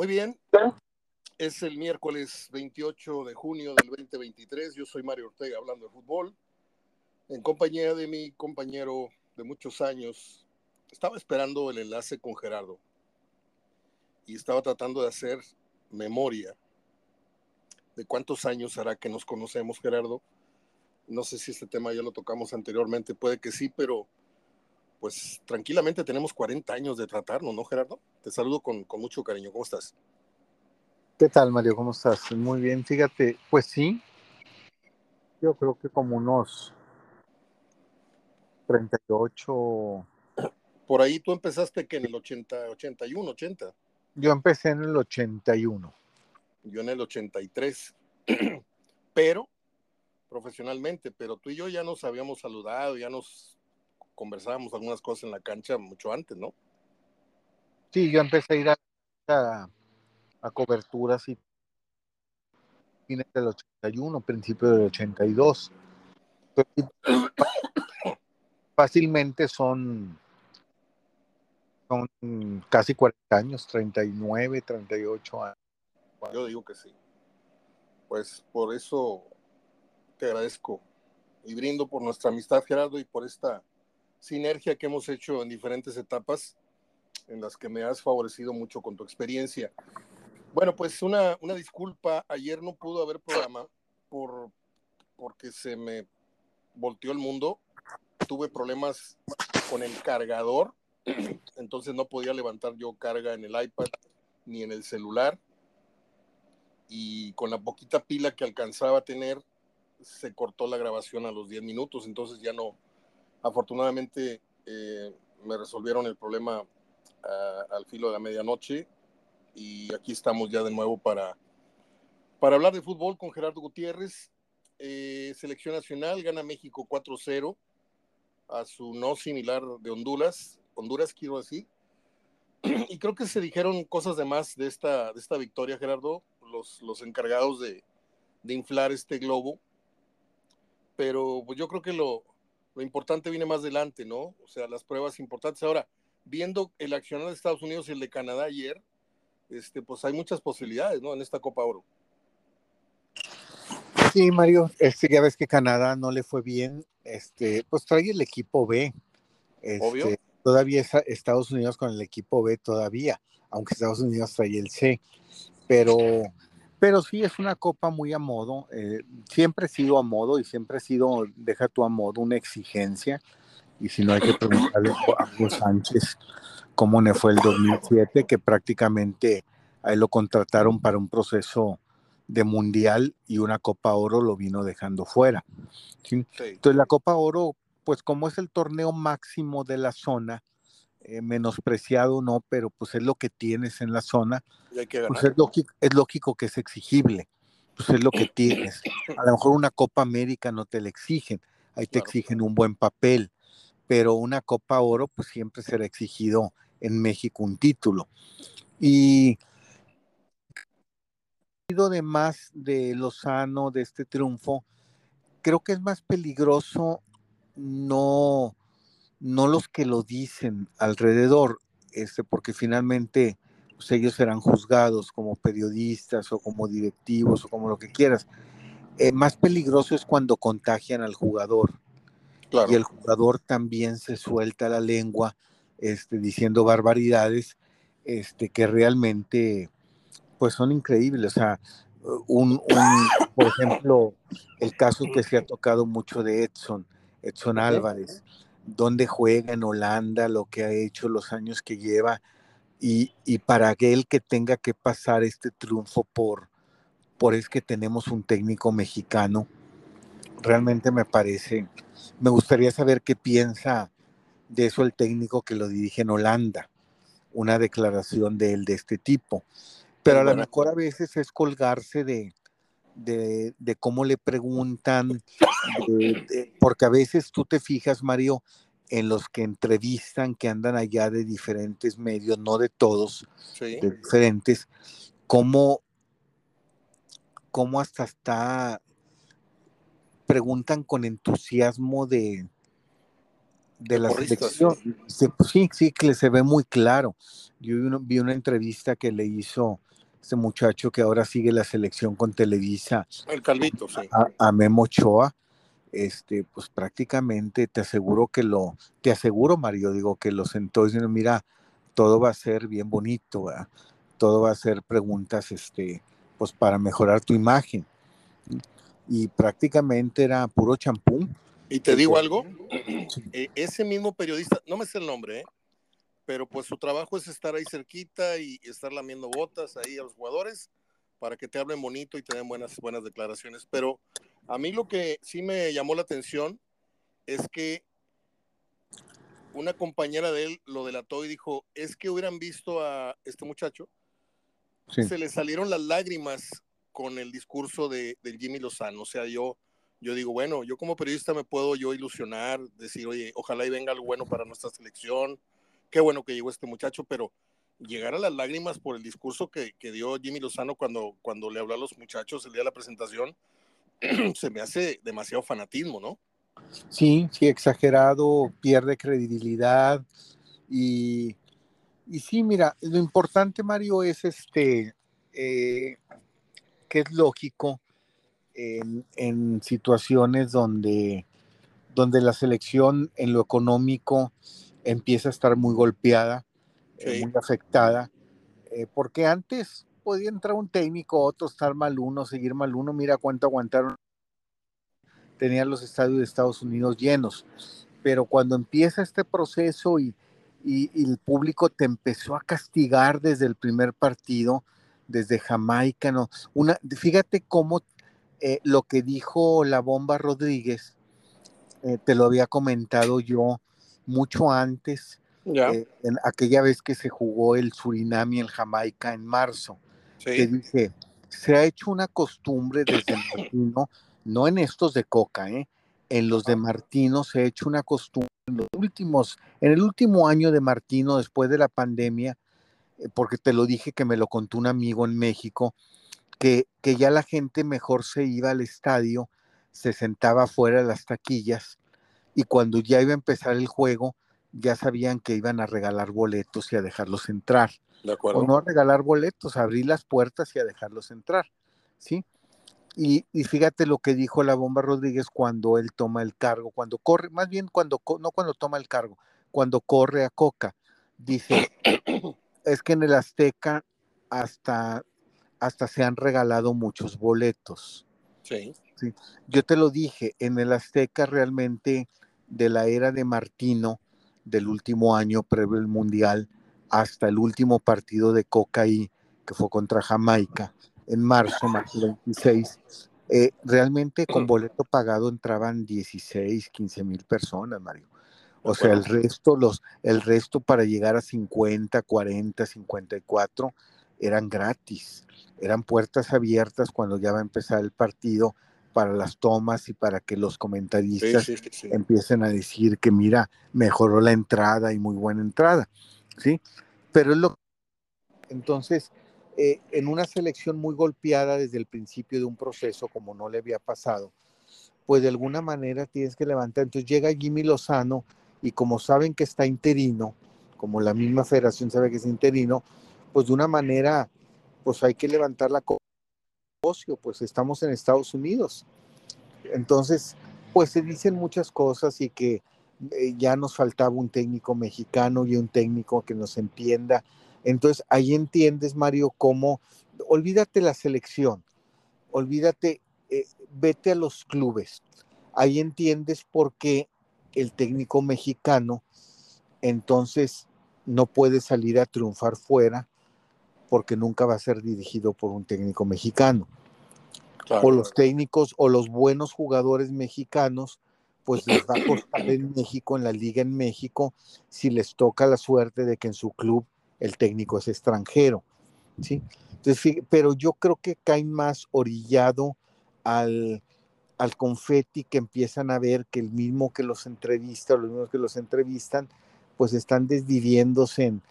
Muy bien. Es el miércoles 28 de junio del 2023. Yo soy Mario Ortega hablando de fútbol. En compañía de mi compañero de muchos años. Estaba esperando el enlace con Gerardo. Y estaba tratando de hacer memoria de cuántos años hará que nos conocemos, Gerardo. No sé si este tema ya lo tocamos anteriormente, puede que sí, pero pues tranquilamente tenemos 40 años de tratarnos, ¿no, Gerardo? Te saludo con, con mucho cariño. ¿Cómo estás? ¿Qué tal, Mario? ¿Cómo estás? Muy bien, fíjate, pues sí, yo creo que como unos 38. Por ahí tú empezaste que en el 80, 81, 80. Yo empecé en el 81. Yo en el 83. pero, profesionalmente, pero tú y yo ya nos habíamos saludado, ya nos conversábamos algunas cosas en la cancha mucho antes, ¿no? Sí, yo empecé a ir a, a, coberturas y fines del 81, principio del 82. fácilmente son, son casi 40 años, 39, 38 años. Yo digo que sí. Pues por eso te agradezco y brindo por nuestra amistad, Gerardo, y por esta sinergia que hemos hecho en diferentes etapas en las que me has favorecido mucho con tu experiencia. Bueno, pues una, una disculpa, ayer no pudo haber programa por, porque se me volteó el mundo, tuve problemas con el cargador, entonces no podía levantar yo carga en el iPad ni en el celular, y con la poquita pila que alcanzaba a tener, se cortó la grabación a los 10 minutos, entonces ya no, Afortunadamente eh, me resolvieron el problema al filo de la medianoche y aquí estamos ya de nuevo para, para hablar de fútbol con Gerardo Gutiérrez. Eh, selección nacional gana México 4-0 a su no similar de Honduras, Honduras quiero decir. Y creo que se dijeron cosas de más de esta, de esta victoria, Gerardo, los, los encargados de, de inflar este globo. Pero pues yo creo que lo, lo importante viene más adelante, ¿no? O sea, las pruebas importantes. Ahora, viendo el accionar de Estados Unidos y el de Canadá ayer, este, pues hay muchas posibilidades, ¿no? En esta Copa Oro. Sí, Mario, este, ya ves que Canadá no le fue bien, este, pues trae el equipo B. Este, Obvio. Todavía está Estados Unidos con el equipo B todavía, aunque Estados Unidos trae el C. Pero pero sí es una copa muy a modo, eh, siempre ha sido a modo y siempre ha sido, deja tu a modo, una exigencia. Y si no hay que preguntarle a Hugo Sánchez cómo le fue el 2007, que prácticamente a él lo contrataron para un proceso de mundial y una Copa Oro lo vino dejando fuera. Entonces la Copa Oro, pues como es el torneo máximo de la zona, eh, menospreciado no, pero pues es lo que tienes en la zona, pues es lógico, es lógico que es exigible, pues es lo que tienes. A lo mejor una Copa América no te la exigen, ahí te exigen un buen papel, pero una Copa Oro pues siempre será exigido en México un título. Y de más de Lozano, de este triunfo, creo que es más peligroso no no los que lo dicen alrededor, este, porque finalmente pues, ellos serán juzgados como periodistas o como directivos o como lo que quieras. Eh, más peligroso es cuando contagian al jugador. Y el jugador también se suelta la lengua este, diciendo barbaridades este, que realmente pues son increíbles. O sea, un, por ejemplo, el caso que se ha tocado mucho de Edson, Edson Álvarez dónde juega en Holanda, lo que ha hecho, los años que lleva, y, y para aquel que tenga que pasar este triunfo por, por es que tenemos un técnico mexicano, realmente me parece, me gustaría saber qué piensa de eso el técnico que lo dirige en Holanda, una declaración de él de este tipo. Pero a lo mejor a veces es colgarse de, de, cómo le preguntan, porque a veces tú te fijas, Mario, en los que entrevistan, que andan allá de diferentes medios, no de todos, de diferentes, cómo, cómo hasta está, preguntan con entusiasmo de, de, la selección. Sí. sí, que se ve muy claro. Yo vi, una entrevista que le hizo este muchacho que ahora sigue la selección con Televisa. El Calvito, sí. A, Memo Ochoa. Este, pues prácticamente te aseguro que lo, te aseguro, Mario, digo que lo sentó diciendo, mira, todo va a ser bien bonito, todo va a ser preguntas, este, pues para mejorar tu imagen. Y prácticamente era puro champú y te digo algo, eh, ese mismo periodista, no me sé el nombre, ¿eh? Pero pues su trabajo es estar ahí cerquita y estar lamiendo botas ahí a los jugadores para que te hablen bonito y te den buenas, buenas declaraciones. Pero a mí lo que sí me llamó la atención es que una compañera de él lo delató y dijo, es que hubieran visto a este muchacho, se le salieron las lágrimas con el discurso de, de Jimmy Lozano. O sea, yo yo digo, bueno, yo como periodista me puedo yo ilusionar, decir, oye, ojalá y venga algo bueno para nuestra selección, qué bueno que llegó este muchacho, pero llegar a las lágrimas por el discurso que, dio Jimmy Lozano cuando, cuando le habló a los muchachos el día de la presentación, se me hace demasiado fanatismo, ¿no? Sí, sí, exagerado, pierde credibilidad y, y sí, mira, lo importante, Mario, es este, eh, que es lógico, en, situaciones donde, donde la selección en lo económico empieza a estar muy golpeada, eh, muy afectada, eh, porque antes podía entrar un técnico, otro estar mal uno, seguir mal uno, mira cuánto aguantaron, tenían los estadios de Estados Unidos llenos, pero cuando empieza este proceso y, y, y el público te empezó a castigar desde el primer partido, desde Jamaica, no, una, fíjate cómo eh, lo que dijo la bomba Rodríguez, eh, te lo había comentado yo mucho antes, eh, en aquella vez que se jugó el Surinam y el Jamaica en marzo, que dije, se ha hecho una costumbre desde Martino, no en estos de Coca, en los de Martino se ha hecho una costumbre, en los últimos, en el último año de Martino, después de la pandemia, porque te lo dije que me lo contó un amigo en México, que, ya la gente mejor se iba al estadio, se sentaba fuera de las taquillas y cuando ya iba a empezar el juego, ya sabían que iban a regalar boletos y a dejarlos entrar. De acuerdo. O no a regalar boletos, a abrir las puertas y a dejarlos entrar. ¿Sí? Y, fíjate lo que dijo la Bomba Rodríguez cuando él toma el cargo, cuando corre, más bien cuando, no cuando toma el cargo, cuando corre a Coca. Dice, es que en el Azteca hasta hasta se han regalado muchos boletos. Sí. Sí. Yo te lo dije, en el Azteca realmente de la era de Martino, del último año previo al Mundial, hasta el último partido de Cocaí, que fue contra Jamaica, en marzo, marzo 26, eh, realmente con boleto pagado entraban 16, 15 mil personas, Mario. O sea, el resto, los, el resto para llegar a 50, 40, 54 eran gratis eran puertas abiertas cuando ya va a empezar el partido para las tomas y para que los comentaristas empiecen a decir que mira, mejoró la entrada y muy buena entrada, ¿sí? Pero es lo entonces, eh, en una selección muy golpeada desde el principio de un proceso, como no le había pasado, pues de alguna manera tienes que levantar. Entonces llega Jimmy Lozano y como saben que está interino, como la misma federación sabe que es interino, pues de una manera pues hay que levantar la negocio, pues estamos en Estados Unidos. Entonces, pues se dicen muchas cosas y que eh, ya nos faltaba un técnico mexicano y un técnico que nos entienda. Entonces, ahí entiendes, Mario, cómo, olvídate la selección, olvídate, eh, vete a los clubes. Ahí entiendes por qué el técnico mexicano entonces no puede salir a triunfar fuera porque nunca va a ser dirigido por un técnico mexicano. O los técnicos o los buenos jugadores mexicanos, pues les va a costar en México, en la liga en México, si les toca la suerte de que en su club el técnico es extranjero. ¿sí? Entonces, pero yo creo que caen más orillado al, al confeti que empiezan a ver que el mismo que los entrevista, los mismos que los entrevistan, pues están desviviéndose en,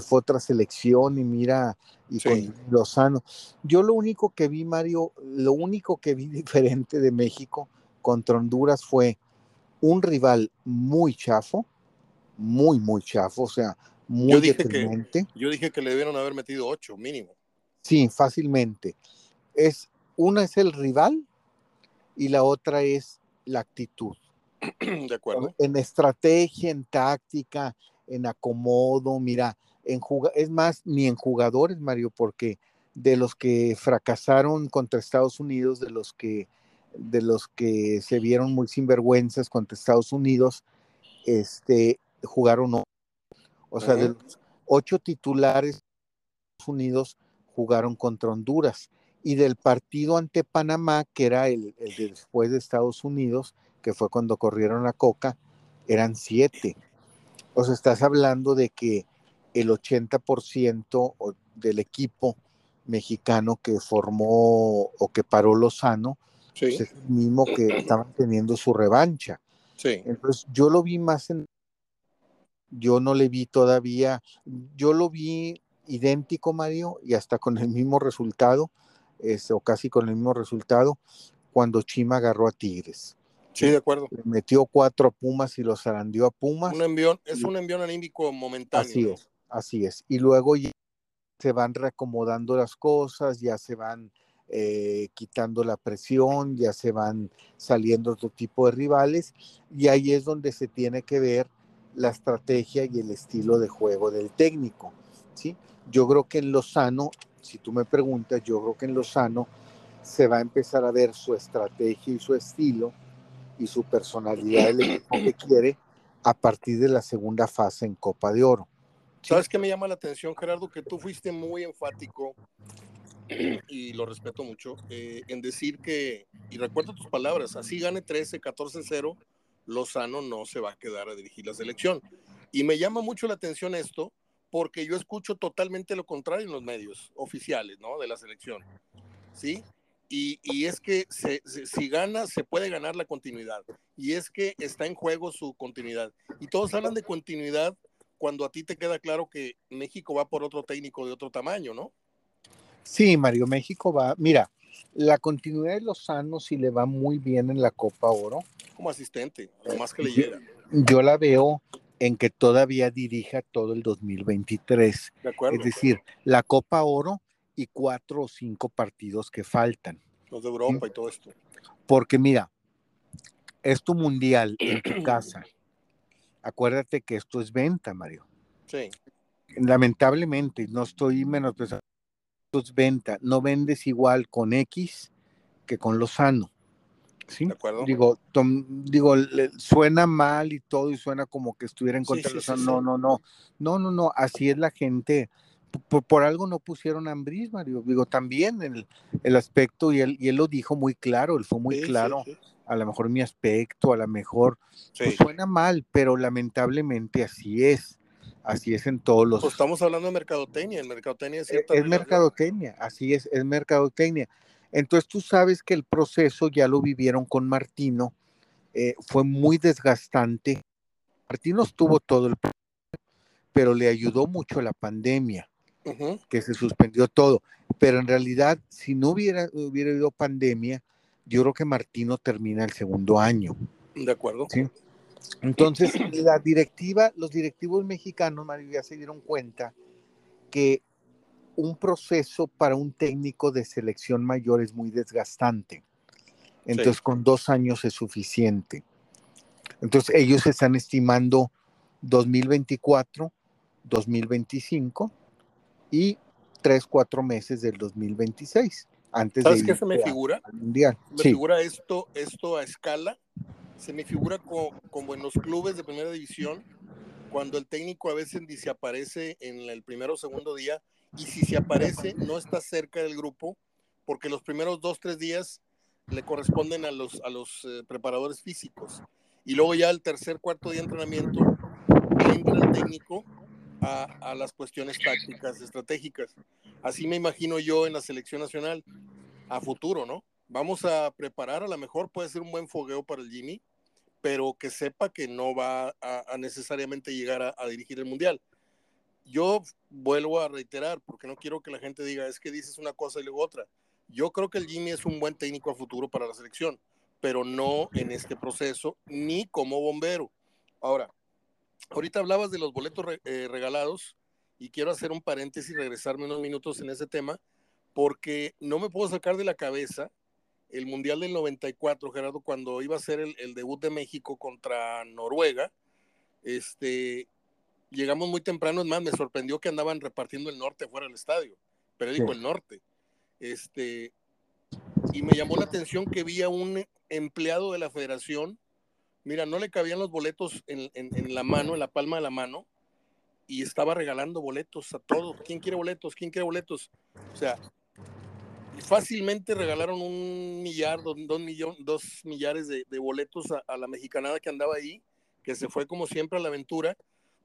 fue otra selección y mira, y con Lozano. Yo lo único que vi, Mario, lo único que vi diferente de México contra Honduras fue un rival muy chafo, muy, muy chafo, o sea, muy yo dije deprimente. Que, yo dije que le debieron haber metido ocho, mínimo. Sí, fácilmente. Es, una es el rival y la otra es la actitud. De acuerdo. En estrategia, en táctica, en acomodo, mira, en es más, ni en jugadores, Mario, porque de los que fracasaron contra Estados Unidos, de los que, de los que se vieron muy sinvergüenzas contra Estados Unidos, este, jugaron, o sea, de los ocho titulares de Estados Unidos jugaron contra Honduras. Y del partido ante Panamá, que era el, el de después de Estados Unidos, que fue cuando corrieron la coca, eran siete. O sea, estás hablando de que el 80% del equipo mexicano que formó o que paró Lozano pues, es el mismo que estaban teniendo su revancha. Sí. Entonces yo lo vi más en... Yo no le vi todavía, yo lo vi idéntico, Mario, y hasta con el mismo resultado, este, o casi con el mismo resultado, cuando Chima agarró a Tigres. Sí, de acuerdo. Le metió cuatro a Pumas y los zarandió a Pumas. Un envión, es un envión anímico momentáneo. Así es, así es. Y luego se van reacomodando las cosas, ya se van eh, quitando la presión, ya se van saliendo otro tipo de rivales, y ahí es donde se tiene que ver la estrategia y el estilo de juego del técnico. ¿sí? Yo creo que en Lozano, si tú me preguntas, yo creo que en Lozano se va a empezar a ver su estrategia y su estilo y su personalidad del equipo que quiere a partir de la segunda fase en Copa de Oro. ¿Sabes qué me llama la atención, Gerardo? Que tú fuiste muy enfático y lo respeto mucho eh, en decir que, y recuerdo tus palabras, así gane 13, 14-0, Lozano no se va a quedar a dirigir la selección. Y me llama mucho la atención esto porque yo escucho totalmente lo contrario en los medios oficiales, ¿no? De la selección. ¿Sí? Y, es que si gana, se puede ganar la continuidad. Y es que está en juego su continuidad. Y todos hablan de continuidad cuando a ti te queda claro que México va por otro técnico de otro tamaño, ¿no? Sí, Mario, México va. Mira, la continuidad de Lozano si le va muy bien en la Copa Oro. Como asistente, lo más que le llega. Yo la veo en que todavía dirija todo el 2023. De acuerdo. Es decir, la Copa Oro y cuatro o cinco partidos que faltan. Los de Europa y todo esto. Porque mira, es tu mundial en tu casa. Acuérdate que esto es venta, Mario. Sí. Lamentablemente, no estoy menos esto es venta. No vendes igual con X que con Lozano. ¿Sí? De acuerdo. Digo, digo, suena mal y todo, y suena como que estuviera en contra de Lozano. no, no, no. No, no, no. Así es la gente por, algo no pusieron a Ambris, Mario. Digo, también el, el aspecto, y él, y él lo dijo muy claro, él fue muy claro. A lo mejor mi aspecto, a lo mejor pues, suena mal, pero lamentablemente así es. Así es en todos los. Pues estamos hablando de mercadotecnia. El mercadotecnia es, e, es mercadotecnia, así es, es mercadotecnia. Entonces tú sabes que el proceso ya lo vivieron con Martino, eh, fue muy desgastante. Martino estuvo todo el pero le ayudó mucho la pandemia que se suspendió todo. Pero en realidad, si no hubiera, hubiera habido pandemia, yo creo que Martino termina el segundo año. De acuerdo. ¿sí? Entonces, la directiva, los directivos mexicanos, Mario, ya se dieron cuenta que un proceso para un técnico de selección mayor es muy desgastante. Entonces, con dos años es suficiente. Entonces, ellos están estimando 2024, 2025 y tres, cuatro meses del 2026. Antes ¿Sabes de qué se me figura? mundial. Me figura esto, esto a escala. Se me figura como, en los clubes de primera división, cuando el técnico a veces ni se aparece en el primero o segundo día, y si se aparece, no está cerca del grupo, porque los primeros dos, tres días le corresponden a los, a los eh, preparadores físicos. Y luego ya el tercer, cuarto día de entrenamiento, entra el técnico a, las cuestiones tácticas, estratégicas. Así me imagino yo en la selección nacional a futuro, ¿no? Vamos a preparar, a lo mejor puede ser un buen fogueo para el Jimmy, pero que sepa que no va a, necesariamente llegar a, dirigir el Mundial. Yo vuelvo a reiterar, porque no quiero que la gente diga, es que dices una cosa y luego otra. Yo creo que el Jimmy es un buen técnico a futuro para la selección, pero no en este proceso, ni como bombero. Ahora, ahorita hablabas de los boletos eh, regalados y quiero hacer un paréntesis y regresarme unos minutos en ese tema, porque no me puedo sacar de la cabeza el Mundial del 94, Gerardo, cuando iba a ser el, el debut de México contra Noruega. Este, llegamos muy temprano, es más, me sorprendió que andaban repartiendo el norte fuera del estadio, pero digo el norte. Este, y me llamó la atención que vi a un empleado de la federación, mira, no le cabían los boletos en, en, la mano, en la palma de la mano, y estaba regalando boletos a todos. ¿Quién quiere boletos? ¿Quién quiere boletos? O sea, fácilmente regalaron un millar, dos, millón, dos millares de, boletos a, la mexicanada que andaba ahí, que se fue como siempre a la aventura.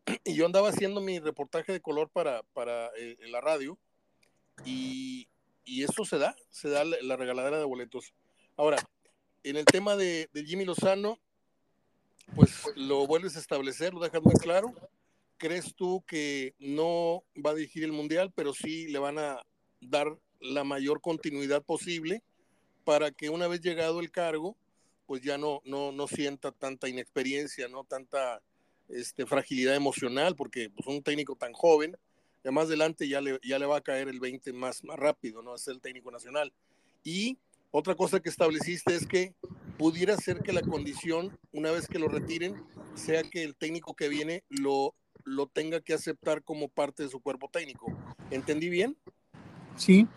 Y yo andaba haciendo mi reportaje de color para, para eh, la radio y, y, eso se da, se da la, regaladera de boletos. Ahora, en el tema de, de, Jimmy Lozano, pues lo vuelves a establecer, lo dejas muy claro. ¿Crees tú que no va a dirigir el Mundial, pero sí le van a dar la mayor continuidad posible para que una vez llegado el cargo, pues ya no, no, no sienta tanta inexperiencia, no tanta este, fragilidad emocional, porque pues, un técnico tan joven, ya más adelante ya le, ya le va a caer el 20 más, más rápido, ¿no? Es el técnico nacional. Y otra cosa que estableciste es que pudiera ser que la condición, una vez que lo retiren, sea que el técnico que viene lo, lo tenga que aceptar como parte de su cuerpo técnico. ¿Entendí bien? Sí,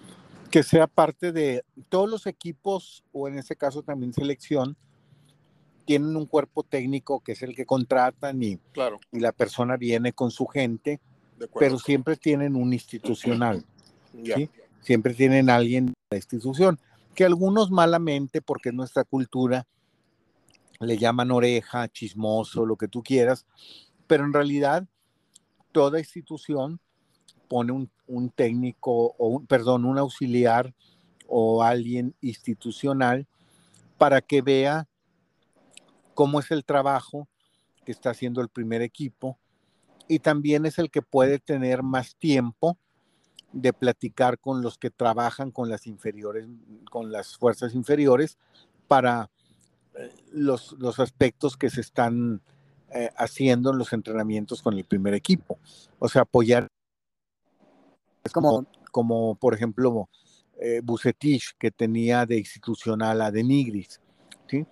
que sea parte de todos los equipos, o en este caso también selección, tienen un cuerpo técnico que es el que contratan y, claro. y la persona viene con su gente, pero siempre tienen un institucional. ¿sí? Siempre tienen alguien de la institución, que algunos malamente, porque es nuestra cultura, le llaman oreja, chismoso, lo que tú quieras, pero en realidad toda institución pone un, técnico, o un, perdón, un auxiliar o alguien institucional para que vea cómo es el trabajo que está haciendo el primer equipo y también es el que puede tener más tiempo de platicar con los que trabajan con las inferiores, con las fuerzas inferiores para eh, los, los aspectos que se están eh, haciendo en los entrenamientos con el primer equipo. O sea, apoyar. Es como, como por ejemplo, eh, Bucetich, que tenía de institucional a Denigris. ¿sí?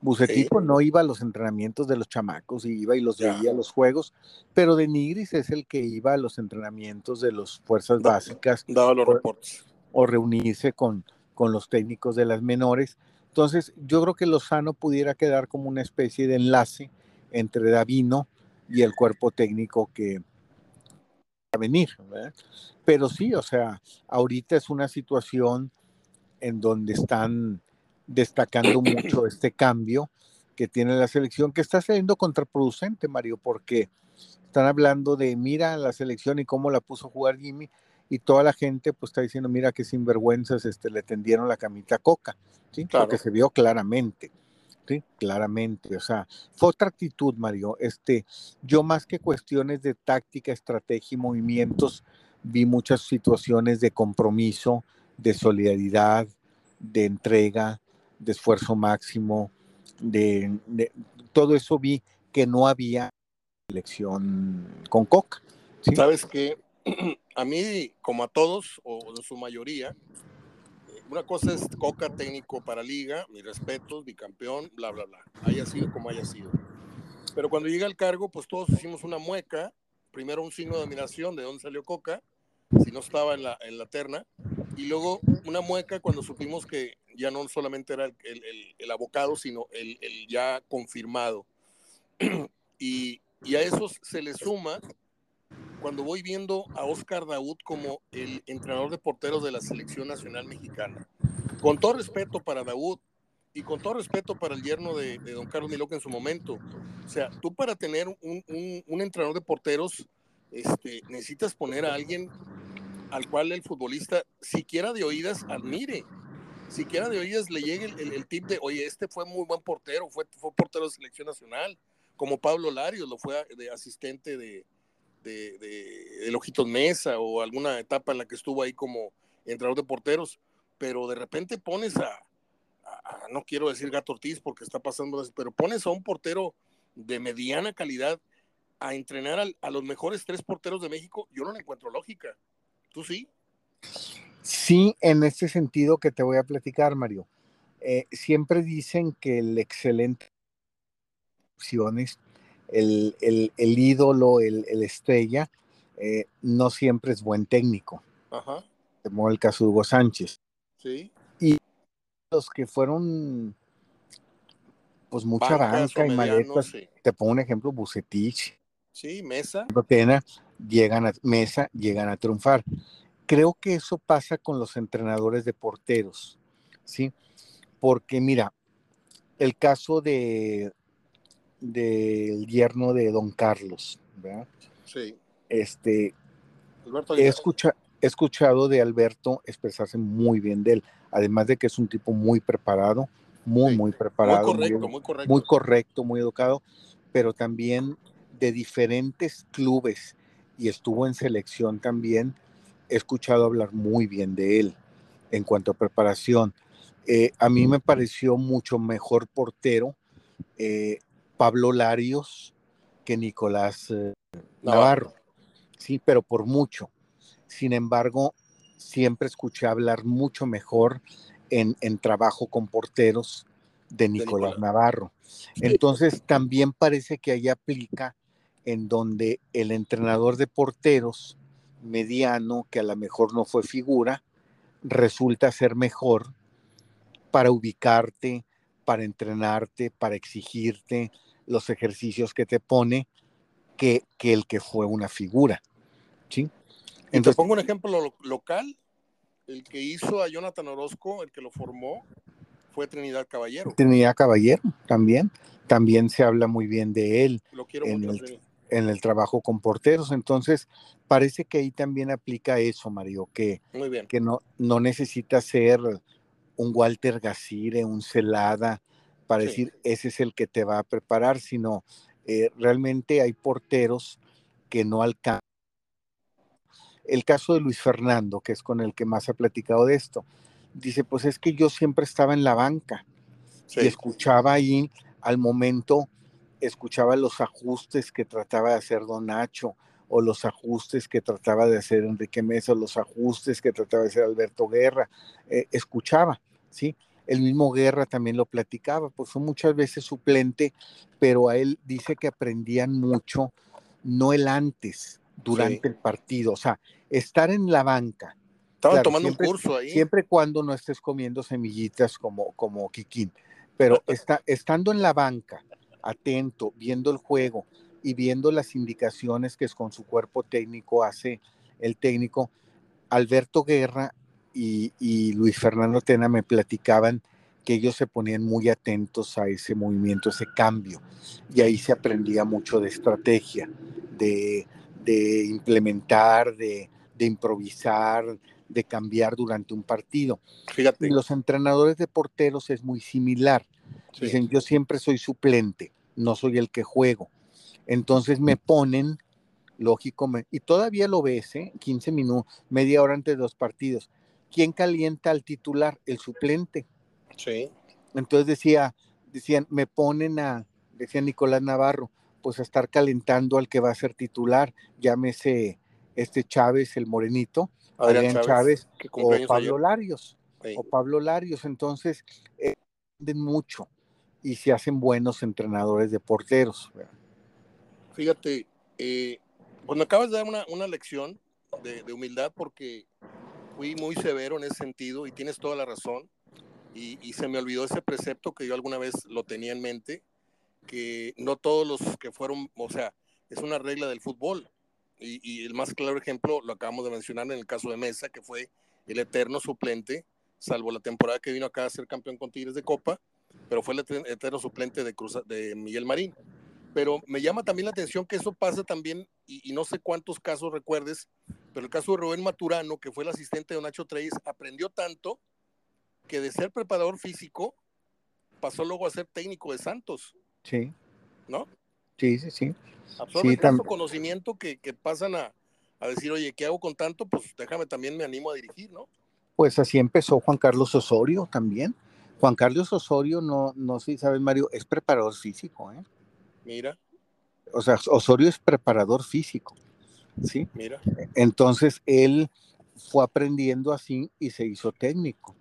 Bucetito no iba a los entrenamientos de los chamacos, y iba y los veía a los juegos, pero de Nigris es el que iba a los entrenamientos de las fuerzas básicas. Daba los o, reportes. O reunirse con, con los técnicos de las menores. Entonces, yo creo que Lozano pudiera quedar como una especie de enlace entre Davino y el cuerpo técnico que va a venir. ¿verdad? Pero sí, o sea, ahorita es una situación en donde están destacando mucho este cambio que tiene la selección, que está siendo contraproducente, Mario, porque están hablando de, mira la selección y cómo la puso a jugar Jimmy, y toda la gente pues está diciendo, mira qué sinvergüenzas este, le tendieron la camita a Coca, ¿sí? Claro. Porque se vio claramente, ¿sí? Claramente, o sea, fue otra actitud, Mario. Este, yo más que cuestiones de táctica, estrategia y movimientos, vi muchas situaciones de compromiso, de solidaridad, de entrega, de esfuerzo máximo, de, todo eso vi que no había elección con Coca. Sabes que a mí, como a todos, o en su mayoría, una cosa es Coca técnico para liga, mi respeto, bicampeón, bla, bla, bla, haya sido como haya sido. Pero cuando llega al cargo, pues todos hicimos una mueca, primero un signo de admiración de dónde salió Coca, si no estaba en la, en la terna, y luego una mueca cuando supimos que ya no solamente era el, el, el abocado, sino el, el, ya confirmado. y, y, a eso se le suma cuando voy viendo a Oscar Daud como el entrenador de porteros de la selección nacional mexicana. Con todo respeto para Daud y con todo respeto para el yerno de, de don Carlos Miloca en su momento. O sea, tú para tener un, un, un entrenador de porteros, este, necesitas poner a alguien al cual el futbolista, siquiera de oídas, admire. Siquiera de oídas le llegue el, el, el, tip de, oye, este fue muy buen portero, fue, fue portero de selección nacional, como Pablo Larios, lo fue de asistente de, de, de, Lojitos Mesa o alguna etapa en la que estuvo ahí como entrenador de porteros, pero de repente pones a, no quiero decir Gato Ortiz porque está pasando, pero pones a un portero de mediana calidad a entrenar a los mejores tres porteros de México, yo no le encuentro lógica. ¿Tú sí? Sí, en este sentido que te voy a platicar, Mario. Eh, siempre dicen que el excelente opciones, el, el, el ídolo, el, el estrella, eh, no siempre es buen técnico. Ajá. Como el caso de Hugo Sánchez. Sí. Y los que fueron, pues mucha Bancas banca y maletas. sí. Te pongo un ejemplo, Bucetich, Sí, Mesa. Tena, llegan a mesa, llegan a triunfar. Creo que eso pasa con los entrenadores de porteros, ¿sí? Porque mira, el caso de del yerno de Don Carlos, ¿verdad? Sí. Este, Alberto he, escucha- he escuchado de Alberto expresarse muy bien de él, además de que es un tipo muy preparado, muy, Sí. muy Muy preparado, correcto, muy, muy correcto. muy correcto, muy educado, pero también de diferentes clubes y estuvo en selección también. He escuchado hablar muy bien de él en cuanto a preparación. Eh, a mí me pareció mucho mejor portero eh, Pablo Larios que Nicolás eh, Navarro. Sí, pero por mucho. Sin embargo, siempre escuché hablar mucho mejor en, en trabajo con porteros de Nicolás Nicolás. Navarro. Entonces, también parece que ahí aplica en donde el entrenador de porteros mediano, que a lo mejor no fue figura, resulta ser mejor para ubicarte, para entrenarte, para exigirte los ejercicios que te pone, que, que el que fue una figura. ¿sí? Y te Entonces, pongo un ejemplo lo- local. El que hizo a Jonathan Orozco, el que lo formó, fue Trinidad Caballero. Trinidad Caballero también, también se habla muy bien de él Lo quiero en mucho. el- en el trabajo con porteros. Entonces, parece que ahí también aplica eso, Mario, que, Muy bien. que no, no necesita ser un Walter Gacire, un Celada, para Sí. decir ese es el que te va a preparar, sino eh, realmente hay porteros que no alcanzan. El caso de Luis Fernando, que es con el que más ha platicado de esto, dice, pues es que yo siempre estaba en la banca y escuchaba ahí al momento, escuchaba los ajustes que trataba de hacer Don Nacho o los ajustes que trataba de hacer Enrique Mesa, o los ajustes que trataba de hacer Alberto Guerra, eh, escuchaba, ¿sí? El mismo Guerra también lo platicaba, pues fue muchas veces suplente, pero a él dice que aprendían mucho, no el antes, durante Sí. el partido, o sea, estar en la banca, Estaban claro, tomando siempre- un curso ahí. siempre cuando no estés comiendo semillitas como, como Kikín. Pero está, estando en la banca, atento, viendo el juego y viendo las indicaciones que es con su cuerpo técnico hace el técnico, Alberto Guerra y, y Luis Fernando Tena me platicaban que ellos se ponían muy atentos a ese movimiento, ese cambio. Y ahí se aprendía mucho de estrategia, de, de implementar, de, de improvisar, de cambiar durante un partido. Fíjate. Y los entrenadores de porteros es muy similar. Sí. Dicen, yo siempre soy suplente, no soy el que juego. Entonces me ponen, lógico, me- y todavía lo ves, ¿eh? 15 minutos, media hora antes de los partidos. ¿Quién calienta al titular? El suplente. Sí. Entonces decía, decían, me ponen a, decía Nicolás Navarro, pues a estar calentando al que va a ser titular, llámese este Chávez, el morenito, Adrián, Adrián Chávez, o Pablo ayer. Larios Sí. o Pablo Larios. Entonces, eh, mucho y se hacen buenos entrenadores de porteros. Fíjate, eh, me acabas de dar una, una lección de, de humildad porque fui muy severo en ese sentido y tienes toda la razón. Y, se me olvidó ese precepto que yo alguna vez lo tenía en mente, que no todos los que fueron, o sea, es una regla del fútbol. Y, el más claro ejemplo lo acabamos de mencionar en el caso de Mesa, que fue el eterno suplente, salvo la temporada que vino acá a ser campeón con Tigres de Copa, pero fue el eter- eterno suplente de, Cruz, de Miguel Marín. Pero me llama también la atención que eso pasa también, y no sé cuántos casos recuerdes, pero el caso de Rubén Maturano, que fue el asistente de Nacho Treyes, aprendió tanto que de ser preparador físico pasó luego a ser técnico de Santos, Sí, ¿no? sí, sí, sí. Absorben Sí, tanto conocimiento que, que pasan a, a decir, oye, ¿qué hago con tanto? Pues déjame también me animo a dirigir, ¿no? Pues así empezó Juan Carlos Osorio también. Juan Carlos Osorio, no, no sé si sabes, Mario, es preparador físico, ¿eh? Mira, o sea, Osorio es preparador físico, ¿sí? Mira. Entonces él fue aprendiendo así y se hizo técnico,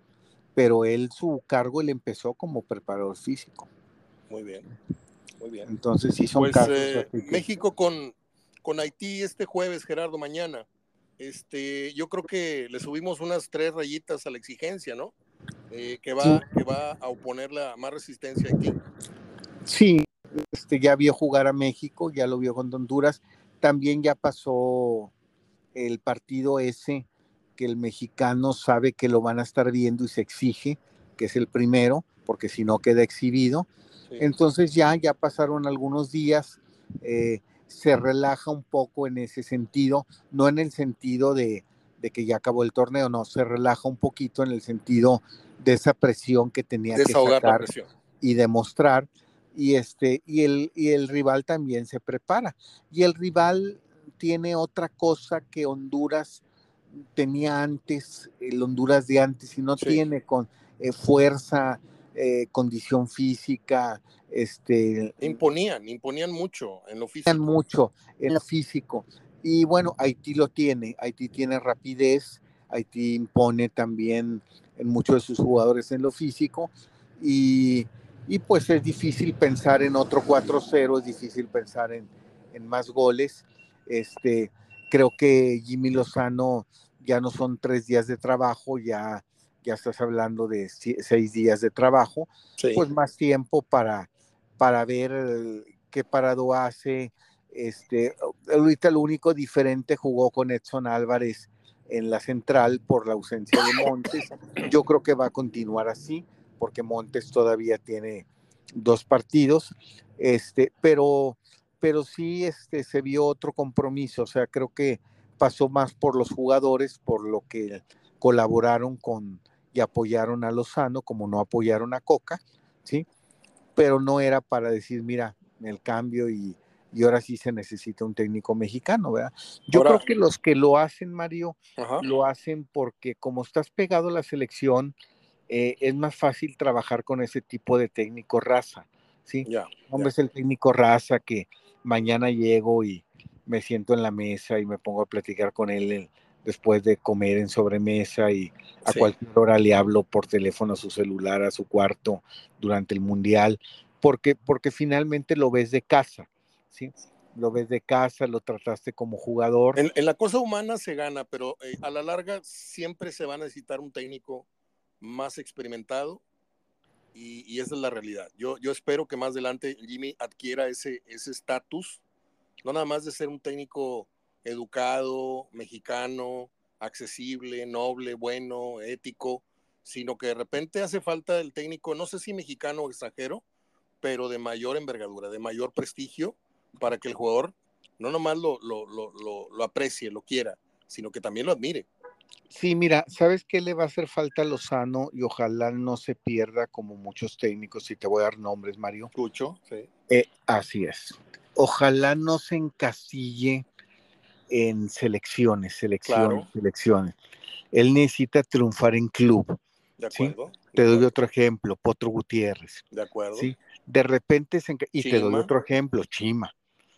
pero él su cargo él empezó como preparador físico. Muy bien, muy bien. Entonces sí son Pues casos eh, México con, con Haití este jueves, Gerardo, mañana. Este, yo creo que le subimos unas tres rayitas a la exigencia, ¿no? Eh, que, va, Sí. que va a oponerle a más resistencia a Haití. Sí, este, ya vio jugar a México, ya lo vio con Honduras. También ya pasó el partido ese que el mexicano sabe que lo van a estar viendo y se exige, que es el primero, porque si no queda exhibido. Sí. Entonces ya, ya pasaron algunos días, eh, se relaja un poco en ese sentido, no en el sentido de, de que ya acabó el torneo, no, se relaja un poquito en el sentido de esa presión que tenía que la sacar presión. y demostrar y este y el y el rival también se prepara y el rival tiene otra cosa que Honduras tenía antes el Honduras de antes y no Sí. tiene con eh, fuerza eh, condición física este Imponían, imponían mucho en lo físico. mucho en lo físico y bueno Haití lo tiene Haití tiene rapidez Haití impone también en muchos de sus jugadores en lo físico y, y pues es difícil pensar en otro 4-0 es difícil pensar en, en más goles este creo que Jimmy Lozano ya no son tres días de trabajo ya ya estás hablando de seis días de trabajo Sí. pues más tiempo para, para ver qué parado hace. Este, ahorita lo único diferente jugó con Edson Álvarez en la central por la ausencia de Montes. Yo creo que va a continuar así, porque Montes todavía tiene dos partidos, este, pero, pero sí este, se vio otro compromiso, o sea, creo que pasó más por los jugadores, por lo que colaboraron con y apoyaron a Lozano, como no apoyaron a Coca, ¿sí? Pero no era para decir, mira, el cambio y, y ahora sí se necesita un técnico mexicano, ¿verdad? Yo Ahora- creo que los que lo hacen, Mario, Ajá. lo hacen porque como estás pegado a la selección, eh, es más fácil trabajar con ese tipo de técnico raza, ¿sí? Ya. Hombre, es el técnico raza que mañana llego y me siento en la mesa y me pongo a platicar con él en- después de comer en sobremesa y a Sí. cualquier hora le hablo por teléfono a su celular, a su cuarto durante el mundial, porque, porque finalmente lo ves de casa, ¿sí? Lo ves de casa, lo trataste como jugador. En, en la cosa humana se gana, pero eh, a la larga siempre se va a necesitar un técnico más experimentado y, esa es la realidad. Yo, yo espero que más adelante Jimmy adquiera ese ese estatus, no nada más de ser un técnico educado, mexicano, accesible, noble, bueno, ético, sino que de repente hace falta el técnico, no sé si mexicano o extranjero, pero de mayor envergadura, de mayor prestigio, para que el jugador no nomás lo, lo, lo, lo aprecie, lo quiera, sino que también lo admire. Sí, mira, ¿sabes qué le va a hacer falta a Lozano? Y ojalá no se pierda como muchos técnicos, y te voy a dar nombres, Mario. Escucho, sí. Eh, así es. Ojalá no se encasille en selecciones, selecciones, Claro. selecciones. Él necesita triunfar en club. De Sí, acuerdo. Te doy otro ejemplo, Potro Gutiérrez. De acuerdo. ¿sí? De repente se y te doy otro ejemplo, Chima.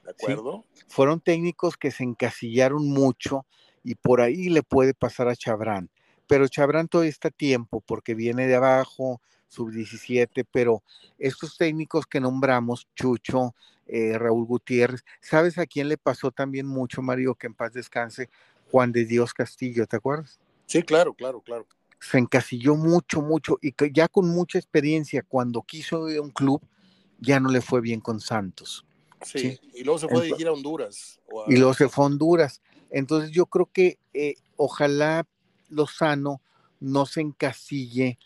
De acuerdo. Fueron técnicos que se encasillaron mucho y por ahí le puede pasar a Chabrán. Pero Chabrán todavía está a tiempo porque viene de abajo, sub-17, pero estos técnicos que nombramos, Chucho, eh, Raúl Gutiérrez, ¿sabes a quién le pasó también mucho, Mario, que en paz descanse? Juan de Dios Castillo, ¿te acuerdas? Sí, claro, claro, claro. se encasilló mucho, mucho, y que ya con mucha experiencia, cuando quiso ir a un club, ya no le fue bien con Santos. Sí. Sí. Y luego se fue a dirigir a Honduras. Y luego se fue a Honduras. Entonces yo creo que eh, ojalá Lozano no se encasille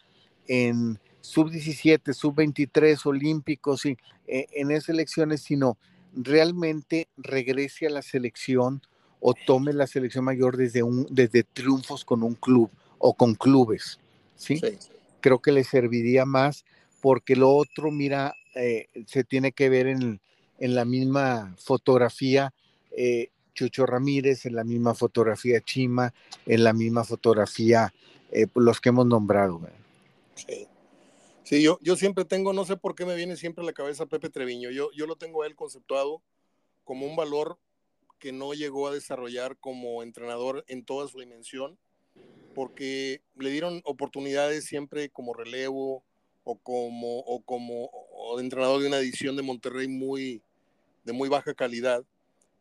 en sub-17, sub-23, olímpicos, y, eh, en esas elecciones, sino realmente regrese a la selección o tome la selección mayor desde, un, desde triunfos con un club o con clubes. ¿sí? Sí. creo que le serviría más porque lo otro, mira, eh, se tiene que ver en, en la misma fotografía eh, Chucho Ramírez, en la misma fotografía Chima, en la misma fotografía eh, los que hemos nombrado. Sí. Sí, yo, yo siempre tengo, no sé por qué me viene siempre a la cabeza Pepe Treviño. Yo, yo lo tengo a él conceptuado como un valor que no llegó a desarrollar como entrenador en toda su dimensión, porque le dieron oportunidades siempre como relevo o como, o como entrenador de una edición de Monterrey muy, de muy baja calidad.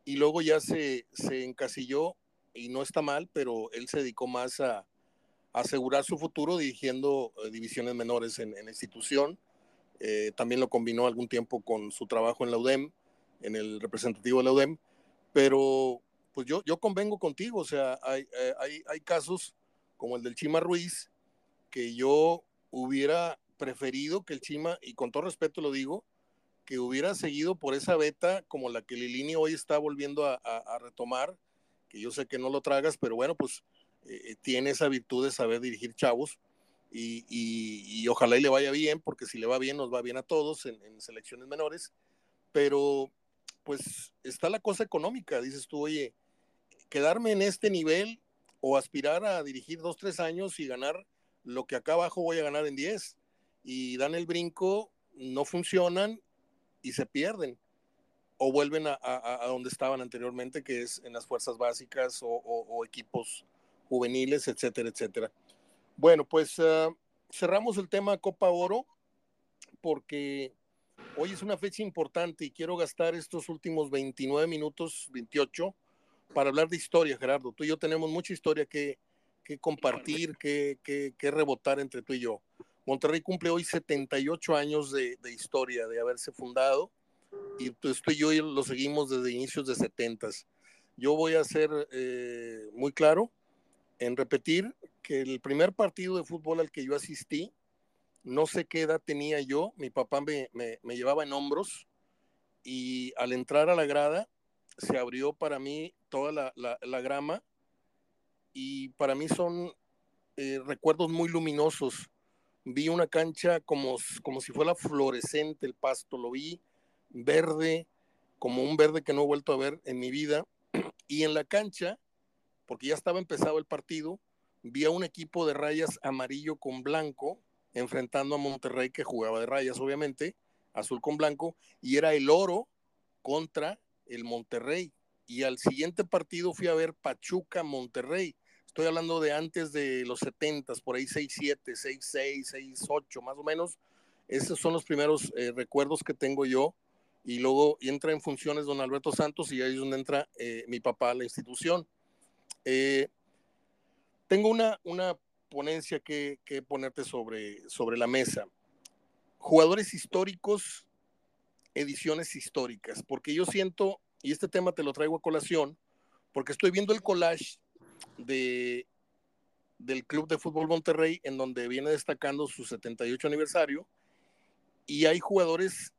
Y luego ya se, se encasilló, y no está mal, pero él se dedicó más a, asegurar su futuro dirigiendo eh, divisiones menores en, la institución. Eh, también lo combinó algún tiempo con su trabajo en la UDEM, en el representativo de la UDEM, pero pues yo, yo convengo contigo, o sea, hay, eh, hay, hay casos como el del Chima Ruiz, que yo hubiera preferido que el Chima, y con todo respeto lo digo, que hubiera seguido por esa beta como la que Lilini hoy está volviendo a, a retomar, que yo sé que no lo tragas, pero bueno, pues eh, tiene esa virtud de saber dirigir chavos y, y, ojalá y le vaya bien, porque si le va bien, nos va bien a todos en, selecciones menores, pero pues está la cosa económica, dices tú, oye, quedarme en este nivel o aspirar a dirigir dos, tres años y ganar lo que acá abajo voy a ganar en diez y dan el brinco, no funcionan y se pierden o vuelven a, a, donde estaban anteriormente, que es en las fuerzas básicas o, equipos juveniles, etcétera, etcétera. Bueno, pues ah, cerramos el tema Copa Oro porque hoy es una fecha importante y quiero gastar estos últimos 29 minutos, 28, para hablar de historia, Gerardo. Tú y yo tenemos mucha historia que, que compartir, que, que, que, rebotar entre tú y yo. Monterrey cumple hoy 78 años de, historia, de haberse fundado, y pues tú y yo lo seguimos desde inicios de 70. Yo voy a ser eh, muy claro, en repetir que el primer partido de fútbol al que yo asistí, no sé qué edad tenía yo, mi papá me, me, llevaba en hombros y al entrar a la grada se abrió para mí toda la, la, grama y para mí son eh, recuerdos muy luminosos. Vi una cancha como, como si fuera fluorescente el pasto, lo vi verde, como un verde que no he vuelto a ver en mi vida. Y en la cancha porque ya estaba empezado el partido, vi a un equipo de rayas amarillo con blanco enfrentando a Monterrey que jugaba de rayas, obviamente, azul con blanco, y era el oro contra el Monterrey. Y al siguiente partido fui a ver Pachuca Monterrey. Estoy hablando de antes de los 70, por ahí 6-7, 6-6, 6-8, más o menos. Esos son los primeros eh, recuerdos que tengo yo. Y luego entra en funciones don Alberto Santos y ahí es donde entra eh, mi papá a la institución. Eh, tengo una, una ponencia que, que, ponerte sobre, sobre la mesa. Jugadores históricos, ediciones históricas, porque yo siento, y este tema te lo traigo a colación, porque estoy viendo el collage de, del Club de Fútbol Monterrey, en donde viene destacando su 78 aniversario, y hay jugadores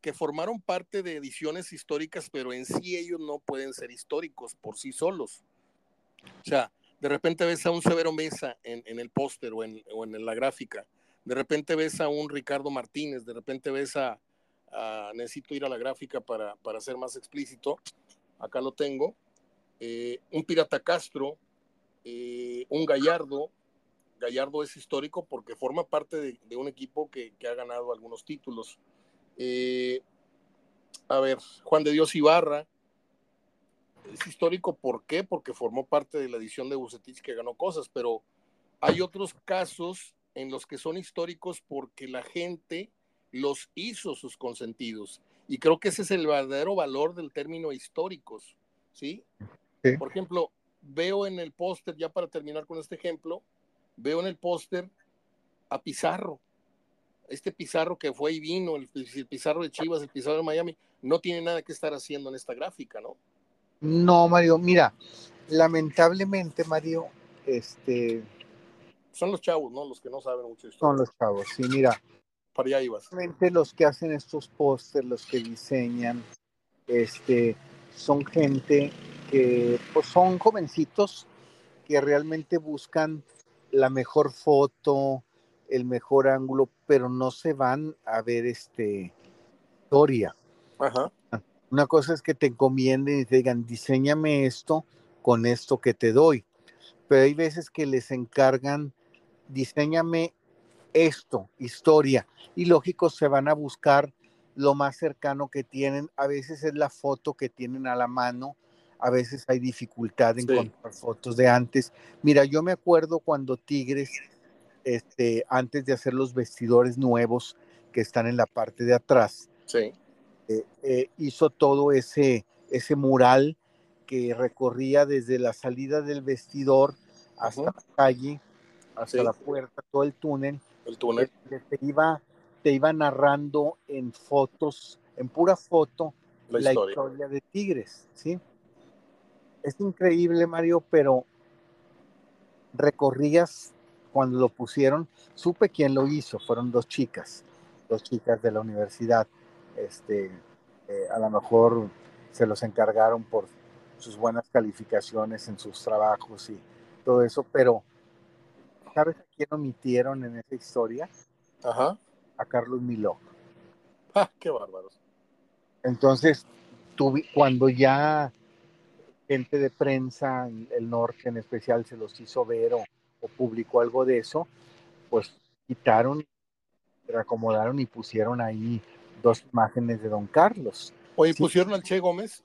que formaron parte de ediciones históricas, pero en sí ellos no pueden ser históricos por sí solos. O sea, de repente ves a un Severo Mesa en, el póster o en, la gráfica, de repente ves a un Ricardo Martínez, de repente ves a, necesito ir a la gráfica para, ser más explícito, acá lo tengo, eh, un Pirata Castro, eh, un Gallardo, Gallardo es histórico porque forma parte de, un equipo que, ha ganado algunos títulos. Eh, a ver, Juan de Dios Ibarra, es histórico, ¿por qué? Porque formó parte de la edición de Bucetich que ganó cosas, pero hay otros casos en los que son históricos porque la gente los hizo sus consentidos. Y creo que ese es el verdadero valor del término históricos, ¿sí? Por ejemplo, veo en el póster, ya para terminar con este ejemplo, veo en el póster a Pizarro. Este Pizarro que fue y vino, el, el Pizarro de Chivas, el Pizarro de Miami, no tiene nada que estar haciendo en esta gráfica, ¿no? No, Mario, mira, lamentablemente, Mario, este... Son los chavos, ¿no? Los que no saben mucho historia. Son los chavos, sí, mira. Para allá ibas. Los que hacen estos pósters, los que diseñan, este, son gente que pues, son jovencitos que realmente buscan la mejor foto, el mejor ángulo, pero no se van a ver este historia. Ajá. Una cosa es que te encomienden y te digan, diseñame esto con esto que te doy. Pero hay veces que les encargan, diseñame esto, historia. Y lógico, se van a buscar lo más cercano que tienen. A veces es la foto que tienen a la mano, a veces hay dificultad en encontrar fotos de antes. Mira, yo me acuerdo cuando Tigres, este, antes de hacer los vestidores nuevos que están en la parte de atrás, sí. Eh, eh, hizo todo ese, ese mural que recorría desde la salida del vestidor hasta la calle, hasta la puerta, todo el túnel. El túnel. Te, iba, te iba narrando en fotos, en pura foto, la, historia. de Tigres, ¿sí? Es increíble, Mario, pero recorrías cuando lo pusieron, supe quién lo hizo, fueron dos chicas, dos chicas de la universidad. Este, eh, a lo mejor se los encargaron por sus buenas calificaciones en sus trabajos y todo eso, pero ¿sabes a quién omitieron en esa historia? Ajá. A Carlos Miló. ¡Ah, qué bárbaros! Entonces, cuando ya gente de prensa, el norte en especial, se los hizo ver o, o publicó algo de eso, pues quitaron, reacomodaron y pusieron ahí dos imágenes de Don Carlos. Oye, ¿pusieron al Che Gómez?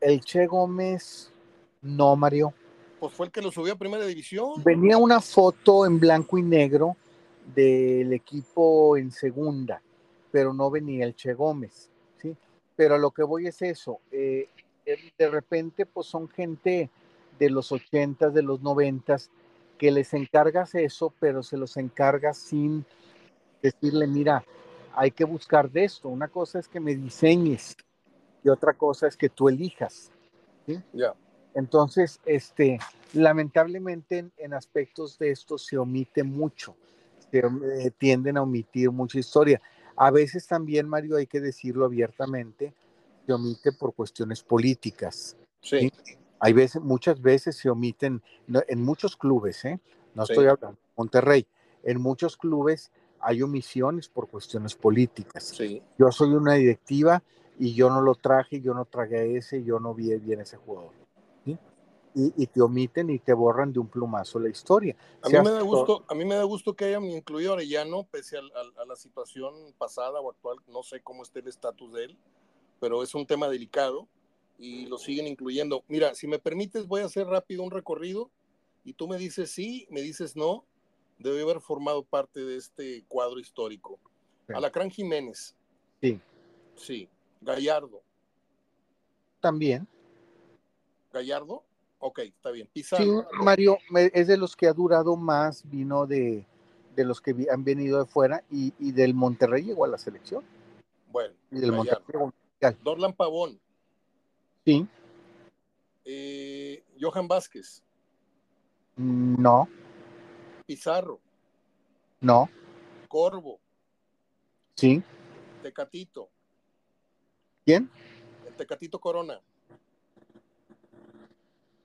El Che Gómez, no, Mario. Pues fue el que lo subió a primera división. Venía una foto en blanco y negro del equipo en segunda, pero no venía el Che Gómez, ¿sí? Pero a lo que voy es eso, eh, de repente pues son gente de los ochentas, de los noventas, que les encargas eso, pero se los encargas sin decirle, mira, hay que buscar de esto. Una cosa es que me diseñes y otra cosa es que tú elijas. ¿sí? Entonces, este, lamentablemente en, aspectos de esto se omite mucho, se eh, tienden a omitir mucha historia. A veces también, Mario, hay que decirlo abiertamente, se omite por cuestiones políticas. Sí. Hay veces, muchas veces se omiten, en muchos clubes, ¿eh? no estoy hablando de Monterrey, en muchos clubes hay omisiones por cuestiones políticas. Yo soy una directiva y yo no lo traje, yo no tragué ese, yo no vi bien ese jugador. Y, te omiten y te borran de un plumazo la historia. A mí, me da gusto, a mí me da gusto que hayan incluido a Arellano, pese a, la situación pasada o actual, no sé cómo esté el estatus de él, pero es un tema delicado y lo siguen incluyendo. Mira, si me permites, voy a hacer rápido un recorrido y tú me dices sí, me dices no, debe haber formado parte de este cuadro histórico. Alacrán Jiménez. Sí. Sí. Gallardo. También. Gallardo. Ok, está bien. Pizarro. Sí, Mario es de los que ha durado más, vino de, de los que han venido de fuera y, y, del Monterrey llegó a la selección. Bueno. Y del Monterrey Dorlan Pavón. Sí. Eh, Johan Vázquez. No. Pizarro. No. Corvo. Sí. Tecatito. ¿Quién? El Tecatito Corona.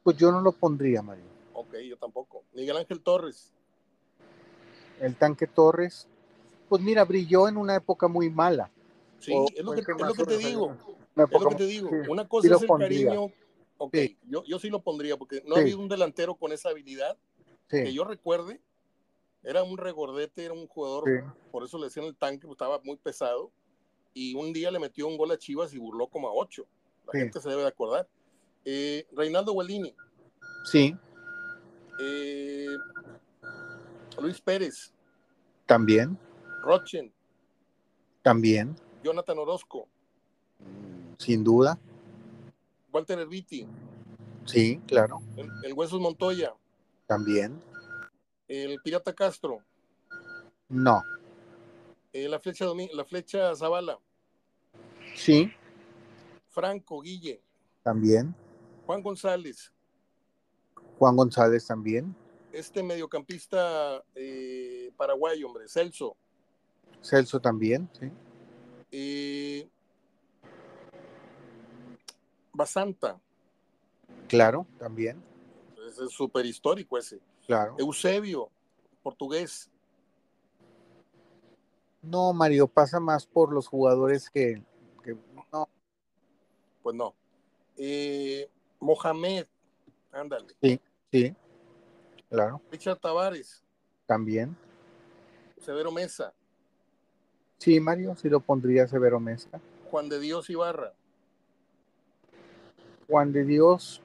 Pues yo no lo pondría, Mario. Ok, yo tampoco. Miguel Ángel Torres. El tanque Torres. Pues mira, brilló en una época muy mala. Sí, es, lo que, te digo. Es lo que te digo. Una cosa es el cariño. Ok, Yo, yo sí lo pondría porque no ha habido un delantero con esa habilidad que yo recuerde era un regordete, era un jugador, por eso le decían el tanque, estaba muy pesado. Y un día le metió un gol a Chivas y burló como a ocho. La gente se debe de acordar. Eh, Reinaldo Guellini. Sí. Eh, Luis Pérez. También. Rochen. También. Jonathan Orozco. Sin duda. Walter Erviti. Sí, claro. El, el Huesos Montoya. También. El Pirata Castro. No. Eh, la flecha la flecha Zavala. Sí. Franco Guille. También. Juan González. Juan González también. Este mediocampista eh, paraguayo, hombre, Celso. Celso también, sí. Eh, Basanta. Claro, también. es súper histórico ese. Eusebio, portugués. No, Mario, pasa más por los jugadores que, no. Pues no. Eh, Mohamed, ándale. Sí, sí, claro. Richard Tavares. También. Severo Mesa. Sí, Mario, sí lo pondría Severo Mesa. Juan de Dios Ibarra. Juan de Dios,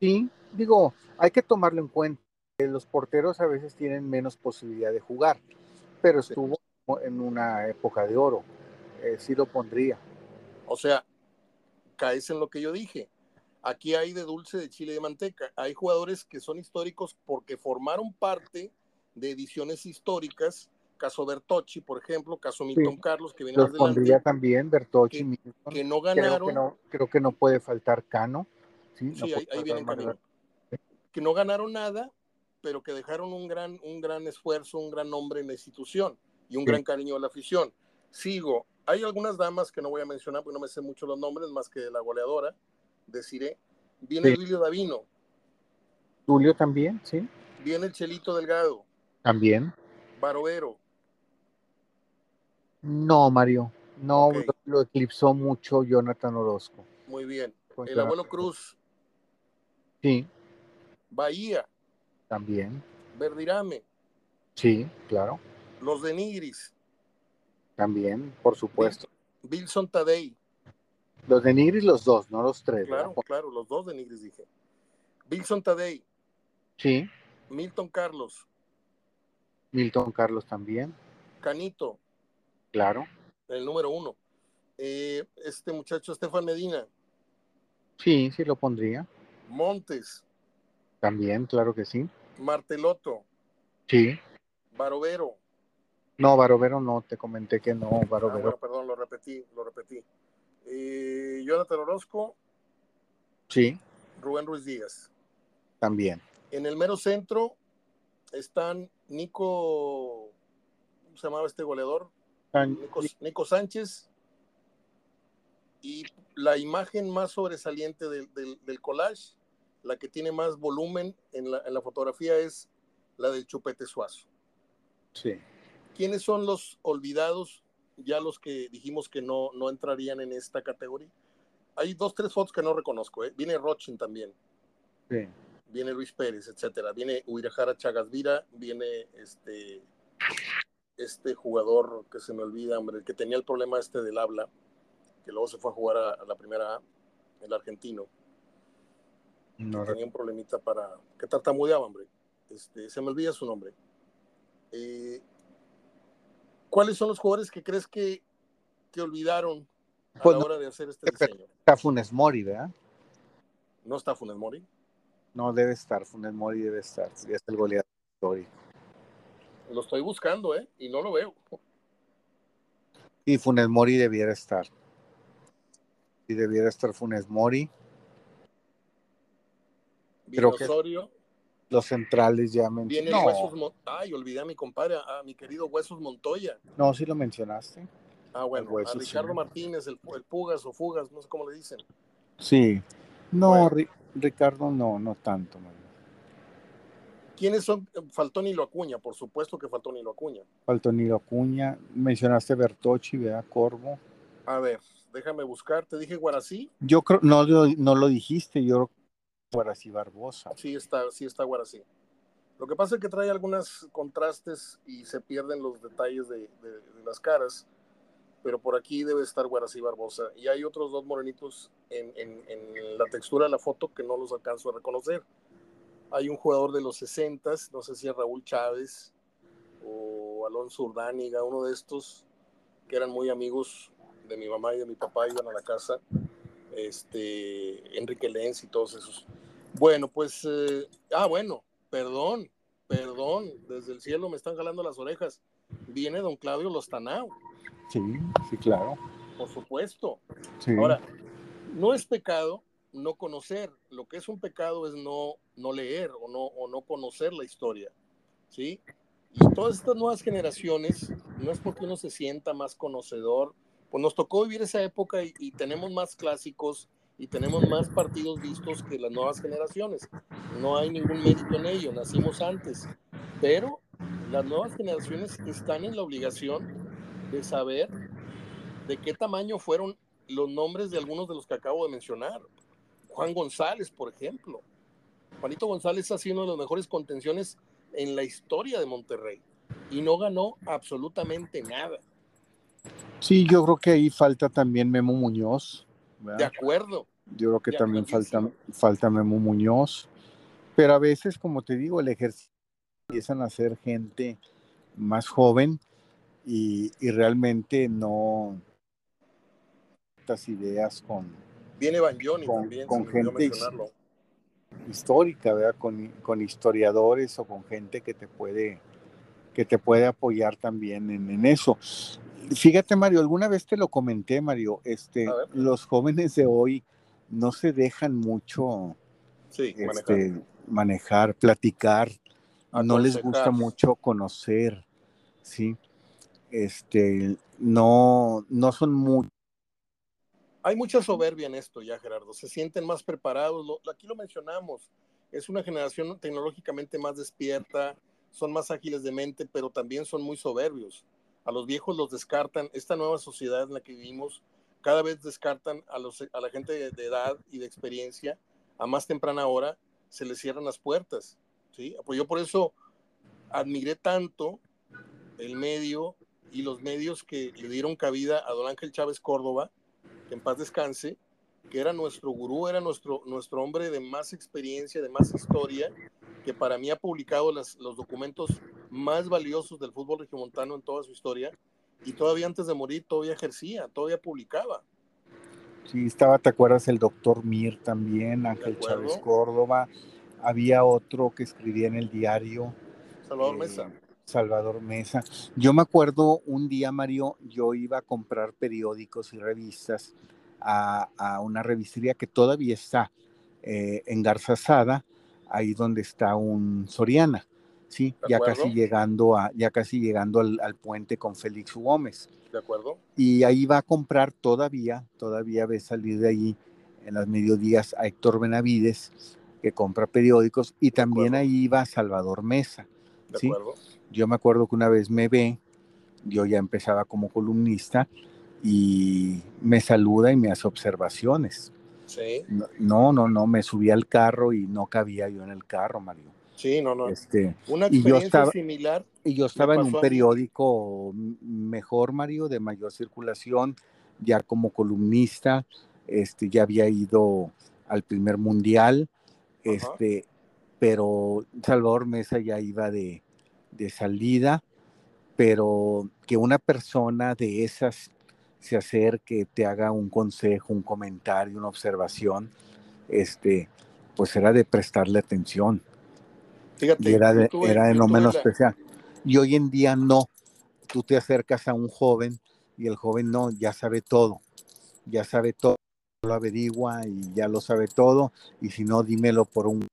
sí, digo, hay que tomarlo en cuenta. Los porteros a veces tienen menos posibilidad de jugar, pero estuvo en una época de oro. Eh, sí lo pondría. O sea, caes en lo que yo dije. Aquí hay de dulce de chile de manteca. Hay jugadores que son históricos porque formaron parte de ediciones históricas. Caso Bertocci, por ejemplo, caso Milton Carlos, que viene Los pondría también Bertocci, que, Milton. que no ganaron. Creo que no, creo que no puede faltar Cano. Sí, Sí, no ahí, viene. Que no ganaron nada, pero que dejaron un gran, un gran esfuerzo, un gran nombre en la institución y un Sí. gran cariño de la afición. Sigo. Hay algunas damas que no voy a mencionar porque no me sé mucho los nombres, más que la goleadora, deciré. Viene Sí. Duilio Davino, Julio también, sí, viene el Chelito Delgado, también. Barovero, No, Mario, no lo, lo eclipsó mucho Jonathan Orozco. muy bien. El abuelo Cruz, Sí, Bahía, también. Verdirame, Sí, claro, los de Nigris, también, por supuesto. Wilson Tadei, Los de Nigris, los dos, no los tres. claro, ¿verdad? claro, los dos de Nigris dije. Wilson Tadei, Sí, Milton Carlos, Milton Carlos también, Canito, claro. el número uno. Eh, este muchacho Estefan Medina, Sí, sí lo pondría. Montes, También, claro que sí. Marteloto, Sí. Barovero. No, Barovero no, te comenté que no, Ah, Barovero. bueno, perdón, lo repetí, lo repetí. Eh, Jonathan Orozco, Sí, Rubén Ruiz Díaz. también. En el mero centro están Nico, ¿cómo se llamaba este goleador? Nico, Nico Sánchez. Y la imagen más sobresaliente del, del- del collage, la que tiene más volumen en la, en la fotografía es la del Chupete Suazo. Sí. ¿Quiénes son los olvidados? Ya los que dijimos que no, no entrarían en esta categoría. Hay dos, tres fotos que no reconozco. ¿eh? Viene Rochin también, Sí. viene Luis Pérez, etcétera. Viene Uirajara Chagasvira, viene este, este jugador que se me olvida, hombre, el que tenía el problema este del habla, que luego se fue a jugar a, a la primera A, el argentino. No tenía un problemita para. que tartamudeaba, hombre. Este, se me olvida su nombre. Eh, ¿Cuáles son los jugadores que crees que, que olvidaron a Pues la no- hora de hacer este diseño? está Funes Mori, ¿verdad? ¿No está Funes Mori? No, debe estar, Funes Mori debe estar. sí, Es el goleador histórico. Lo estoy buscando, ¿eh? Y no lo veo. Y Funes Mori debiera estar. Y debiera estar Funes Mori. Creo que- Los centrales ya No, Mon- Ay, olvidé a mi compadre, a mi querido Huesos Montoya. no, sí lo mencionaste. Ah, bueno, Huesos, a Ricardo sí. Martínez, el, el Pugas o Fugas, no sé cómo le dicen. Sí. No, Bueno. Ri- Ricardo no, no tanto. man. ¿Quiénes son? Faltó Nilo Acuña, por supuesto que faltó Nilo Acuña. Faltó Nilo Acuña. Mencionaste Bertocci, ¿verdad? Corvo. A ver, déjame buscar. Te dije Guarací. Yo creo, no, lo- no lo dijiste, yo que Barbosa. Sí está, sí está Guarací. Lo que pasa es que trae algunos contrastes y se pierden los detalles de, de- de las caras, pero por aquí debe estar Guarací Barbosa. Y hay otros dos morenitos en, en- en la textura de la foto que no los alcanzo a reconocer. Hay un jugador de los 60, no sé si es Raúl Chávez o Alonso Urdániga, uno de estos que eran muy amigos de mi mamá y de mi papá, iban a la casa, este, Enrique Lenz y todos esos. Bueno, pues, eh, ah, bueno, perdón, perdón, desde el cielo me están jalando las orejas. Viene don Claudio Lostanao, Sí, sí, claro. por supuesto. Sí. Ahora, no es pecado no conocer, lo que es un pecado es no, no leer o no, o no conocer la historia, ¿sí? Y todas estas nuevas generaciones, no es porque uno se sienta más conocedor, pues nos tocó vivir esa época y, y tenemos más clásicos y tenemos más partidos vistos que las nuevas generaciones. No hay ningún mérito en ello, nacimos antes, pero las nuevas generaciones están en la obligación de saber de qué tamaño fueron los nombres de algunos de los que acabo de mencionar. Juan González, por ejemplo. Juanito González ha sido uno de los mejores contenciones en la historia de Monterrey y no ganó absolutamente nada. Sí, yo creo que ahí falta también Memo Muñoz. De acuerdo. Yo creo que también falta, falta Memo Muñoz. Pero a veces, como te digo, el ejercicio empiezan a ser gente más joven y, realmente no estas ideas con viene Van también con gente histórica ¿verdad? Con, con, historiadores o con gente que te puede que te puede apoyar también en, en eso fíjate Mario alguna vez te lo comenté Mario este los jóvenes de hoy no se dejan mucho este, manejar. platicar, no les gusta mucho conocer, ¿sí? Este, no, no son muy... Hay mucha soberbia en esto ya, Gerardo. Se sienten más preparados. aquí lo mencionamos. Es una generación tecnológicamente más despierta, son más ágiles de mente, pero también son muy soberbios. A los viejos los descartan. Esta nueva sociedad en la que vivimos cada vez descartan a, la gente de, edad y de experiencia a más temprana hora, se les cierran las puertas. ¿sí? Pues yo por eso admiré tanto el medio y los medios que le dieron cabida a don Ángel Chávez Córdoba, que en paz descanse, que era nuestro gurú, era nuestro, nuestro hombre de más experiencia, de más historia, que para mí ha publicado los documentos más valiosos del fútbol regiomontano en toda su historia, y todavía antes de morir todavía ejercía, todavía publicaba. Sí, estaba, ¿te acuerdas? El doctor Mir también, Ángel Chávez Córdoba. Había otro que escribía en el diario. Salvador eh, Mesa. Salvador Mesa. Yo me acuerdo un día, Mario, yo iba a comprar periódicos y revistas a, una revistería que todavía está eh, en Garzazada, ahí donde está un Soriana. Sí, ya casi llegando a, ya casi llegando al, puente con Félix Gómez. De acuerdo. Y ahí va a comprar todavía, todavía ve salir de ahí en las mediodías a Héctor Benavides, que compra periódicos, y también ahí va Salvador Mesa. De acuerdo. Yo me acuerdo que una vez me ve, yo ya empezaba como columnista, y me saluda y me hace observaciones. Sí. No, no, no, me subí al carro y no cabía yo en el carro, Mario. Sí, no, no. Este, Una experiencia similar. Y yo estaba en un periódico mejor, Mario, de mayor circulación, ya como columnista, este, ya había ido al primer mundial, este, pero Salvador Mesa ya iba de, de salida, pero que una persona de esas se acerque, te haga un consejo, un comentario, una observación, este, pues era de prestarle atención era de, era de no menos especial. Y hoy en día no. Tú te acercas a un joven y el joven no, ya sabe todo. Ya sabe todo, lo averigua y ya lo sabe todo. Y si no, dímelo por un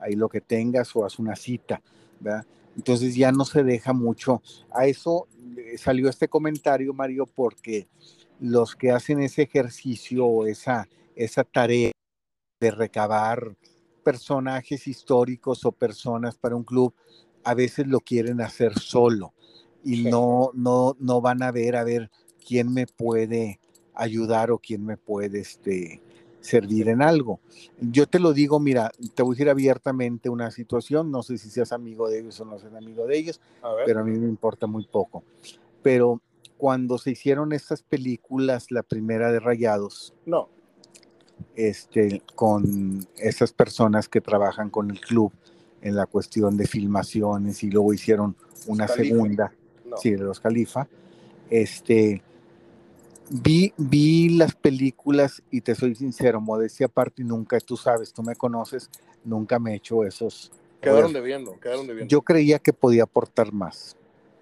ahí lo que tengas o haz una cita. Entonces ya no se deja mucho. A eso salió este comentario, Mario, porque los que hacen ese ejercicio o esa, esa tarea de recabar personajes históricos o personas para un club a veces lo quieren hacer solo y no, no, no van a ver a ver quién me puede ayudar o quién me puede este, servir en algo. Yo te lo digo, mira, te voy a decir abiertamente una situación, no sé si seas amigo de ellos o no seas amigo de ellos, pero a mí me importa muy poco. Pero cuando se hicieron estas películas, la primera de Rayados, no este, con esas personas que trabajan con el club en la cuestión de filmaciones y luego hicieron una segunda, sí, de los Califa. Este, vi, vi las películas y te soy sincero, modestia aparte, nunca, tú sabes, tú me conoces, nunca me he hecho esos. Quedaron debiendo, quedaron debiendo. Yo creía que podía aportar más.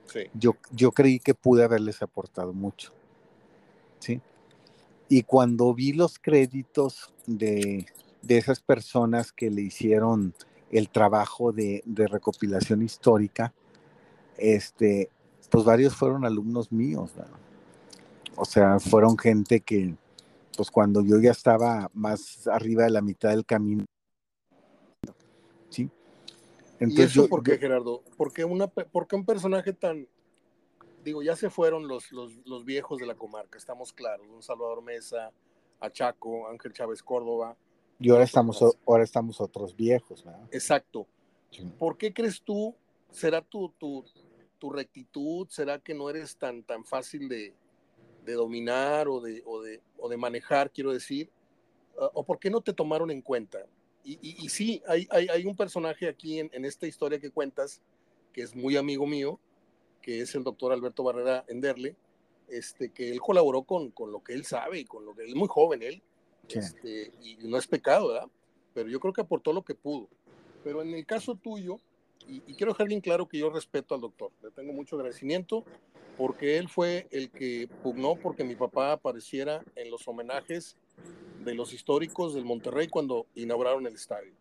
Sí. Yo, yo creí que pude haberles aportado mucho. ¿Sí? Y cuando vi los créditos de, esas personas que le hicieron el trabajo de, recopilación histórica, este, pues varios fueron alumnos míos. O sea, fueron gente que, pues cuando yo ya estaba más arriba de la mitad del camino. ¿sí? Entonces, ¿Y eso por qué, Gerardo? ¿Por qué, una, ¿Por qué un personaje tan, digo, ya se fueron los, los, viejos de la comarca, estamos claros, un Salvador Mesa, Achaco, Ángel Chávez Córdoba. Y ahora estamos, ahora estamos otros viejos, ¿verdad? Exacto. ¿Por qué crees tú, será tu, tu, tu rectitud? ¿Será que no eres tan, tan fácil de, dominar o de, o, de, manejar, quiero decir? Ah, ¿O por qué no te tomaron en cuenta? Y, y, sí, hay, hay, un personaje aquí en, en, esta historia que cuentas, que es muy amigo mío, que es el doctor Alberto Barrera Enderle, este, que él colaboró con, con lo que él sabe y con lo que él es muy joven, él, este, y no es pecado, ¿verdad? Pero yo creo que aportó lo que pudo. Pero en el caso tuyo, y, quiero dejar bien claro que yo respeto al doctor, le tengo mucho agradecimiento porque él fue el que pugnó porque mi papá apareciera en los homenajes de los históricos del Monterrey cuando inauguraron el estadio.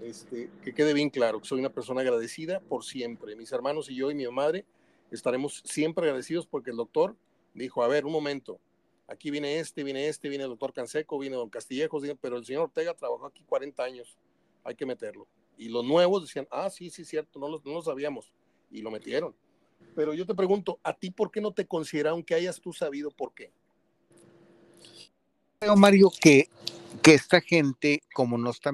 Este, que quede bien claro que soy una persona agradecida por siempre. Mis hermanos y yo y mi madre estaremos siempre agradecidos porque el doctor dijo, a ver, un momento, aquí viene este, viene este, viene el doctor Canseco, viene don Castillejos, pero el señor Ortega trabajó aquí 40 años, hay que meterlo. Y los nuevos decían, ah, sí, sí, cierto, no lo, no lo sabíamos, y lo metieron. Pero yo te pregunto, ¿a ti por qué no te consideraron que hayas tú sabido por qué? Creo, Mario, que, que esta gente, como no está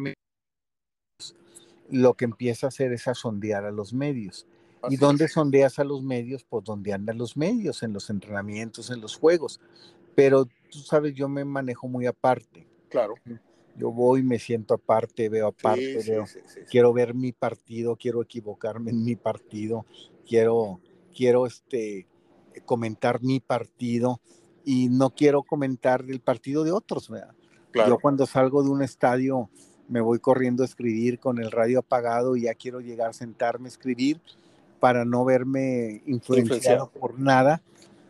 lo que empieza a hacer es a sondear a los medios. ¿Y dónde sondeas a los medios? Pues donde andan los medios, en los entrenamientos, en los juegos. Pero tú sabes, yo me manejo muy aparte. Claro. Yo voy, me siento aparte, veo aparte, veo, quiero ver mi partido, quiero equivocarme en mi partido, quiero, quiero este, comentar mi partido y no quiero comentar el partido de otros. Claro. Yo cuando salgo de un estadio me voy corriendo a escribir con el radio apagado y ya quiero llegar, sentarme a escribir para no verme influenciado, por nada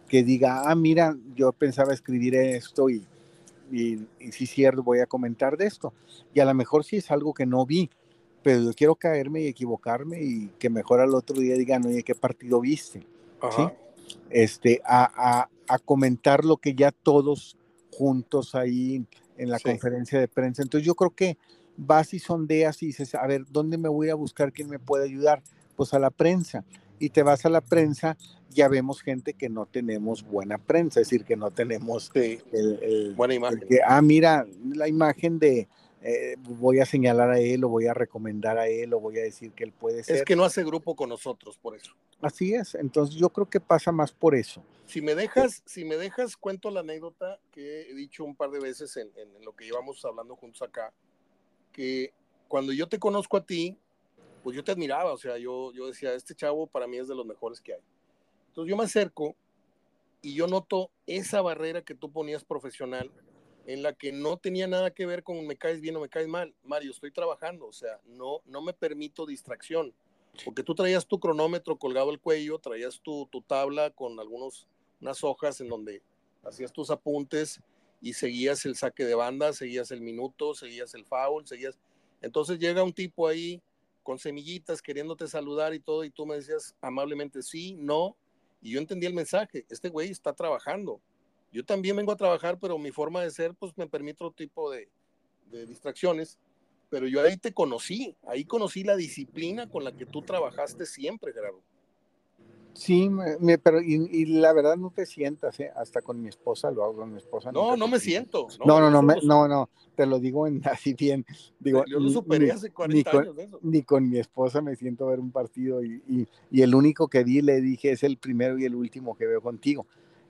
que diga, ah, mira, yo pensaba escribir esto y, y, si es cierto, voy a comentar de esto. Y a lo mejor sí es algo que no vi, pero yo quiero caerme y equivocarme y que mejor al otro día digan, oye, ¿qué partido viste? ¿Sí? Este, a, a, a, comentar lo que ya todos juntos ahí en la conferencia de prensa. Entonces yo creo que vas y sondeas y dices, a ver, ¿dónde me voy a buscar quién me puede ayudar? pues a la prensa. Y te vas a la prensa, ya vemos gente que no tenemos buena prensa, es decir, que no tenemos el, buena imagen. que, ah, mira, la imagen de eh, voy a señalar a él o voy a recomendar a él o voy a decir que él puede ser. Es que no hace grupo con nosotros, por eso. Así es, entonces yo creo que pasa más por eso. Si me dejas, si me dejas, cuento la anécdota que he dicho un par de veces en, en lo que llevamos hablando juntos acá, que cuando yo te conozco a ti, pues yo te admiraba, o sea, yo, yo decía, este chavo para mí es de los mejores que hay. Entonces yo me acerco y yo noto esa barrera que tú ponías profesional, en la que no tenía nada que ver con me caes bien o me caes mal. Mario, estoy trabajando, o sea, no, no me permito distracción, porque tú traías tu cronómetro colgado al cuello, traías tu, tu tabla con algunos, unas hojas en donde hacías tus apuntes y seguías el saque de banda, seguías el minuto, seguías el foul, seguías... Entonces llega un tipo ahí con semillitas queriéndote saludar y todo, y tú me decías amablemente sí, no, y yo entendí el mensaje, este güey está trabajando. Yo también vengo a trabajar, pero mi forma de ser, pues me permite otro tipo de, de distracciones. Pero yo ahí te conocí, ahí conocí la disciplina con la que tú trabajaste siempre, Gerardo. Sí, me, pero y, la verdad no te sientas, ¿eh? hasta con mi esposa lo hago con mi esposa. No, no me siento. No, no, no, no, no, te lo digo en, así bien. Digo, yo lo superé hace 40 con, años de eso. Ni con mi esposa me siento a ver un partido y, y, y, el único que vi le dije es el primero y el último que veo contigo,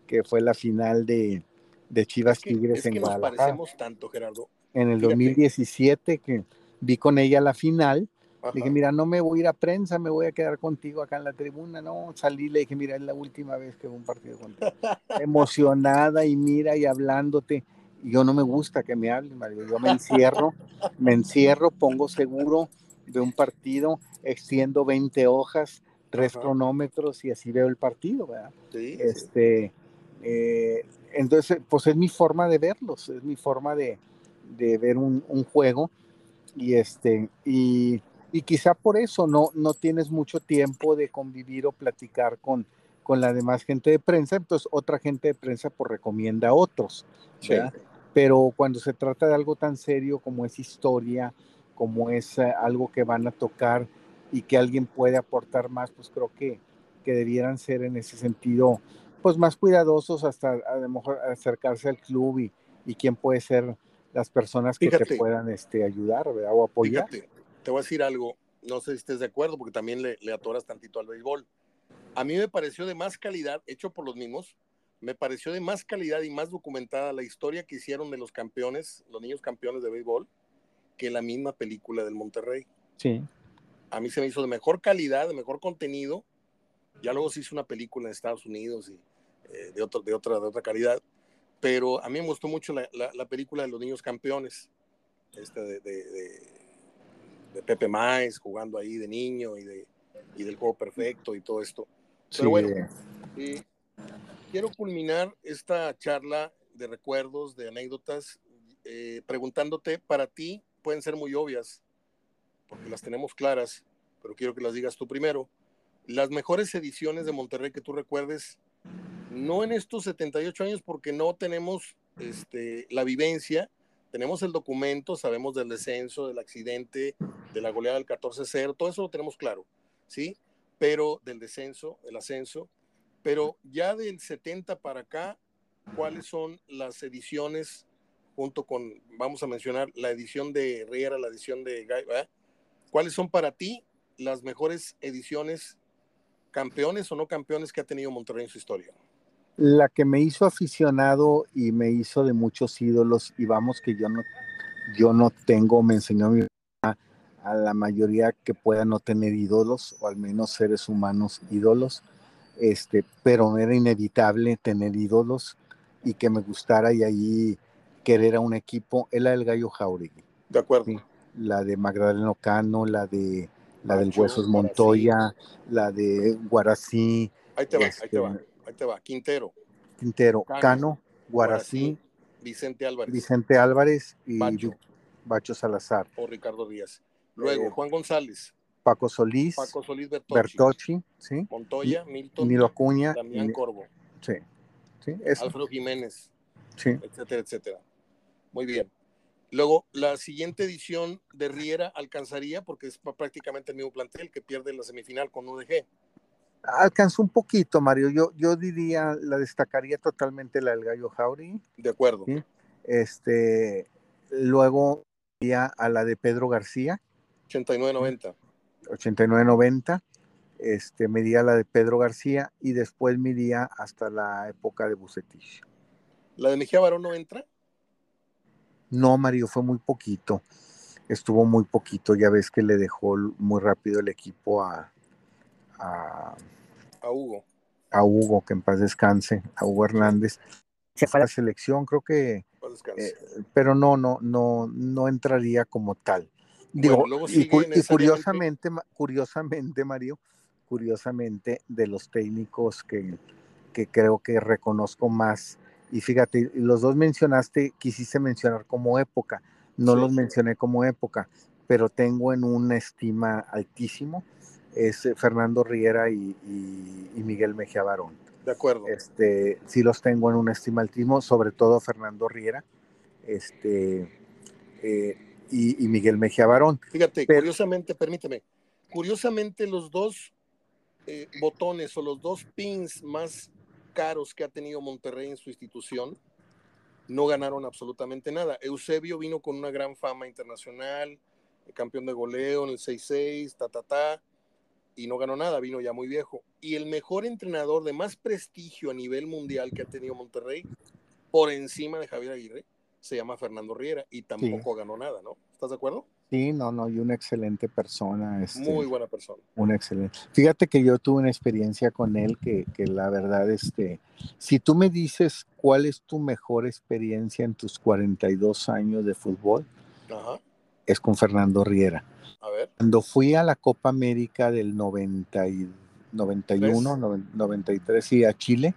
que fue la final de, de Chivas Tigres en Guadalajara. Nos parecemos tanto, Gerardo. En el 2017 que vi con ella la final dije, mira, no me voy a ir a prensa, me voy a quedar contigo acá en la tribuna. No, salí, le dije, mira, es la última vez que veo un partido contigo. Emocionada y mira y hablándote. Yo no me gusta que me hablen, Mario. Yo me encierro, me encierro, pongo seguro de un partido, extiendo 20 hojas, tres cronómetros y así veo el partido, ¿verdad? Sí, este, eh, entonces, pues es mi forma de verlos, es mi forma de, de ver un, un, juego y este, y y quizá por eso no, no tienes mucho tiempo de convivir o platicar con, con la demás gente de prensa, entonces otra gente de prensa pues recomienda a otros. Pero cuando se trata de algo tan serio como es historia, como es eh, algo que van a tocar y que alguien puede aportar más, pues creo que, que debieran ser en ese sentido pues más cuidadosos hasta a lo mejor acercarse al club y, y quién puede ser las personas que te puedan este, ayudar o apoyar te voy a decir algo, no sé si estés de acuerdo, porque también le, le atoras tantito al béisbol. A mí me pareció de más calidad, hecho por los mismos, me pareció de más calidad y más documentada la historia que hicieron de los campeones, los niños campeones de béisbol, que la misma película del Monterrey. Sí. A mí se me hizo de mejor calidad, de mejor contenido. Ya luego se hizo una película en Estados Unidos y eh, de, otro, de, otra, de otra calidad. Pero a mí me gustó mucho la, la, película de los niños campeones, este de, de, de Pepe Maes jugando ahí de niño y, de, y del juego perfecto y todo esto. Pero bueno, sí, quiero culminar esta charla de recuerdos, de anécdotas, eh, preguntándote, para ti pueden ser muy obvias, porque las tenemos claras, pero quiero que las digas tú primero. Las mejores ediciones de Monterrey que tú recuerdes, no en estos 78 años, porque no tenemos este, la vivencia, tenemos el documento, sabemos del descenso, del accidente, de la goleada del 14-0, todo eso lo tenemos claro, ¿sí? Pero del descenso, el ascenso, pero ya del 70 para acá, ¿cuáles son las ediciones junto con, vamos a mencionar, la edición de Riera, la edición de Guy, ¿cuáles son para ti las mejores ediciones, campeones o no campeones que ha tenido Monterrey en su historia? La que me hizo aficionado y me hizo de muchos ídolos, y vamos que yo no, yo no tengo, me enseñó mi a la mayoría que pueda no tener ídolos, o al menos seres humanos ídolos, este, pero era inevitable tener ídolos y que me gustara y ahí querer a un equipo, era el Gallo Jauregui. De acuerdo. La de Magdaleno Cano, la de la del Huesos Montoya, la de Guarací. Ahí te va, ahí te este, va, ahí te va. Quintero. Quintero, Cano, Guarací, Vicente Álvarez. Vicente Álvarez y Bacho, Salazar. O Ricardo Díaz. Luego, eh, Juan González. Paco Solís, Paco Solís Bertocci, ¿sí? Montoya, Milton, Nilo Acuña, Damián Corvo, sí, sí Alfredo Jiménez, sí. etcétera, etcétera. Muy bien. Luego, la siguiente edición de Riera alcanzaría, porque es prácticamente el mismo plantel que pierde la semifinal con UDG. Alcanzó un poquito, Mario. Yo, yo diría, la destacaría totalmente la del Gallo Jauri. De acuerdo. Este, luego iría a la de Pedro García. 89-90. 89-90, este, me la de Pedro García y después me hasta la época de Bucetich. ¿La de Mejía Barón no entra? No, Mario, fue muy poquito. Estuvo muy poquito, ya ves que le dejó muy rápido el equipo a, a, Hugo. A Hugo, que en paz descanse, a Hugo Hernández. Se fue a la selección, creo que. Eh, pero no, no, no, no entraría como tal. Digo, y, curiosamente, curiosamente, Mario, curiosamente, de los técnicos que, que creo que reconozco más, y fíjate, los dos mencionaste, quisiste mencionar como época, no los mencioné como época, pero tengo en una estima altísimo, es eh, Fernando Riera y, Miguel Mejía Barón. De acuerdo. Este, sí los tengo en una estima altísimo, sobre todo Fernando Riera. Este, eh, y, Miguel Mejía Barón. Fíjate, curiosamente, permíteme, curiosamente los dos eh, botones o los dos pins más caros que ha tenido Monterrey en su institución no ganaron absolutamente nada. Eusebio vino con una gran fama internacional, campeón de goleo en el 6-6, ta, ta, ta, y no ganó nada, vino ya muy viejo. Y el mejor entrenador de más prestigio a nivel mundial que ha tenido Monterrey, por encima de Javier Aguirre, se llama Fernando Riera y tampoco ganó nada, ¿no? ¿Estás de acuerdo? Sí, no, no, y una excelente persona. Este, Muy buena persona. Una excelente. Fíjate que yo tuve una experiencia con él que, que, la verdad, este, si tú me dices cuál es tu mejor experiencia en tus 42 años de fútbol, es con Fernando Riera. A ver. Cuando fui a la Copa América del 90 y, 91, 93 y a Chile.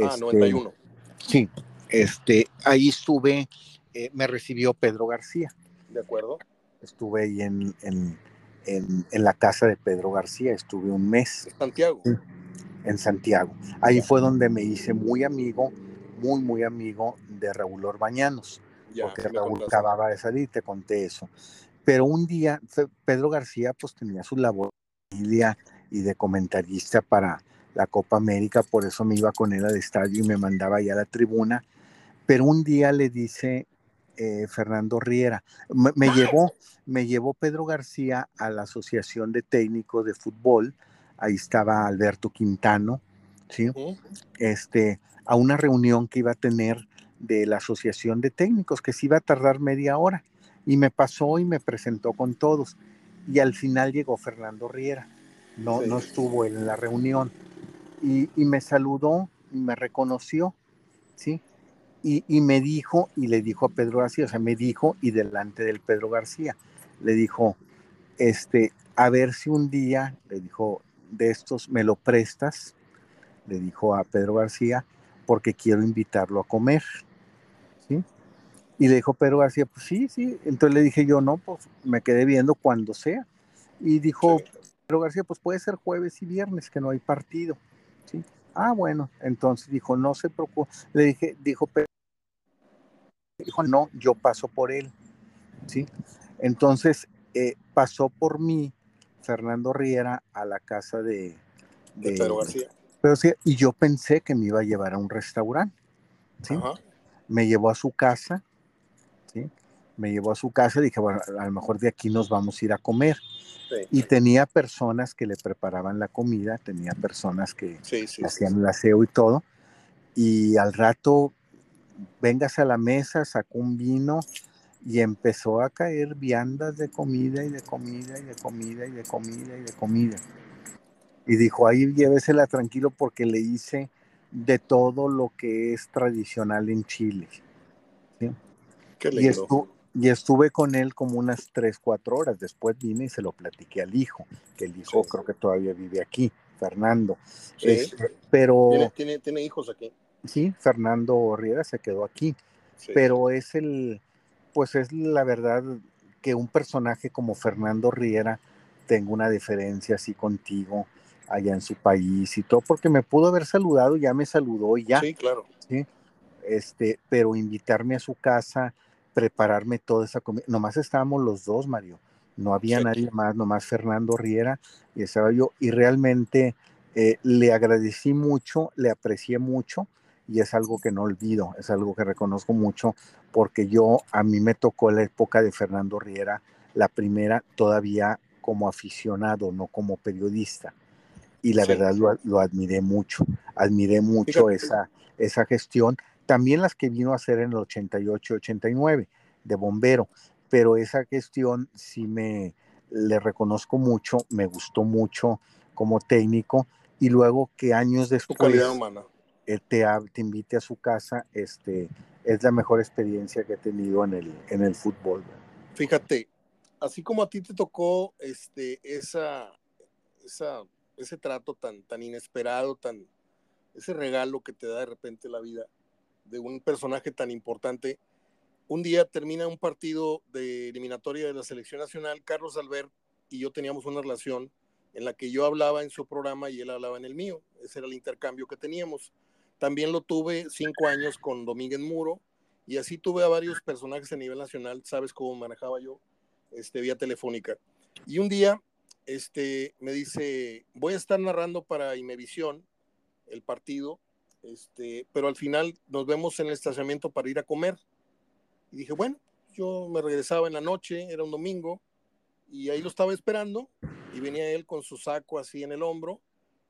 Ah, 91. Este, sí, este, ahí estuve, eh, me recibió Pedro García. De acuerdo. Estuve ahí en, la casa de Pedro García, estuve un mes. ¿En Santiago? En Santiago. Ahí fue donde me hice muy amigo, muy, muy amigo de Raúl Orbañanos. Porque Raúl acababa de salir, te conté eso. Pero un día, Pedro García pues tenía su labor y de comentarista para la Copa América, por eso me iba con él al estadio y me mandaba allá a la tribuna. Pero un día le dice eh, Fernando Riera, me, llevó, me llevó Pedro García a la Asociación de Técnicos de Fútbol. Ahí estaba Alberto Quintano, ¿sí? Este, a una reunión que iba a tener de la Asociación de Técnicos, que se iba a tardar media hora. Y me pasó y me presentó con todos. Y al final llegó Fernando Riera. No, no estuvo en la reunión. Y, me saludó y me reconoció, ¿sí? Y, y, me dijo, y le dijo a Pedro García, o sea, me dijo, y delante del Pedro García, le dijo, este, a ver si un día, le dijo, de estos me lo prestas, le dijo a Pedro García, porque quiero invitarlo a comer. ¿Sí? Y le dijo Pedro García, pues sí, sí. Entonces le dije yo, no, pues me quedé viendo cuando sea. Y dijo Pedro García, pues puede ser jueves y viernes, que no hay partido. ¿sí? Ah, bueno, entonces dijo, no se preocupe. Le dije, dijo Pedro, dijo, no, yo paso por él. ¿sí? Entonces eh, pasó por mí Fernando Riera a la casa de, de, Pedro García. Pero sí, y yo pensé que me iba a llevar a un restaurante. ¿sí? Me llevó a su casa, ¿sí? Me llevó a su casa y dije, bueno, a lo mejor de aquí nos vamos a ir a comer. Y tenía personas que le preparaban la comida, tenía personas que hacían el aseo y todo. Y al rato, vengas a la mesa, sacó un vino y empezó a caer viandas de comida y de comida y de comida y de comida y de comida y dijo, ahí llévesela tranquilo porque le hice de todo lo que es tradicional en Chile. Qué y, y, estuve con él como unas tres, cuatro horas. Después vine y se lo platiqué al hijo, que el hijo creo que todavía vive aquí, Fernando. Este, pero... ¿Tiene, ¿Tiene, hijos aquí. Sí, Fernando Riera se quedó aquí. Pero es el, pues es la verdad que un personaje como Fernando Riera tenga una diferencia así contigo allá en su país y todo, porque me pudo haber saludado, ya me saludó y ya. Sí, claro. ¿sí? Este, pero invitarme a su casa, prepararme toda esa comida, nomás estábamos los dos, Mario, no había nadie más, nomás Fernando Riera y estaba yo, y realmente eh, le agradecí mucho, le aprecié mucho y es algo que no olvido, es algo que reconozco mucho porque yo, a mí me tocó la época de Fernando Riera, la primera todavía como aficionado, no como periodista y la verdad lo, admiré mucho, admiré mucho esa, esa gestión, también las que vino a hacer en el 88, 89 de bombero, pero esa gestión sí me le reconozco mucho, me gustó mucho como técnico. Y luego que años después eh, te, te invite a su casa, este, es la mejor experiencia que he tenido en el, en el fútbol. Fíjate, así como a ti te tocó este, esa, esa ese trato tan, tan inesperado, tan, ese regalo que te da de repente la vida de un personaje tan importante. Un día termina un partido de eliminatoria de la selección nacional, Carlos Albert y yo teníamos una relación en la que yo hablaba en su programa y él hablaba en el mío. Ese era el intercambio que teníamos. También lo tuve cinco años con Domínguez Muro y así tuve a varios personajes a nivel nacional. Sabes cómo manejaba yo este, vía telefónica. Y un día este, me dice, voy a estar narrando para Imevisión el partido, este, pero al final nos vemos en el estacionamiento para ir a comer. Y dije, bueno, yo me regresaba en la noche, era un domingo, y ahí lo estaba esperando, y venía él con su saco así en el hombro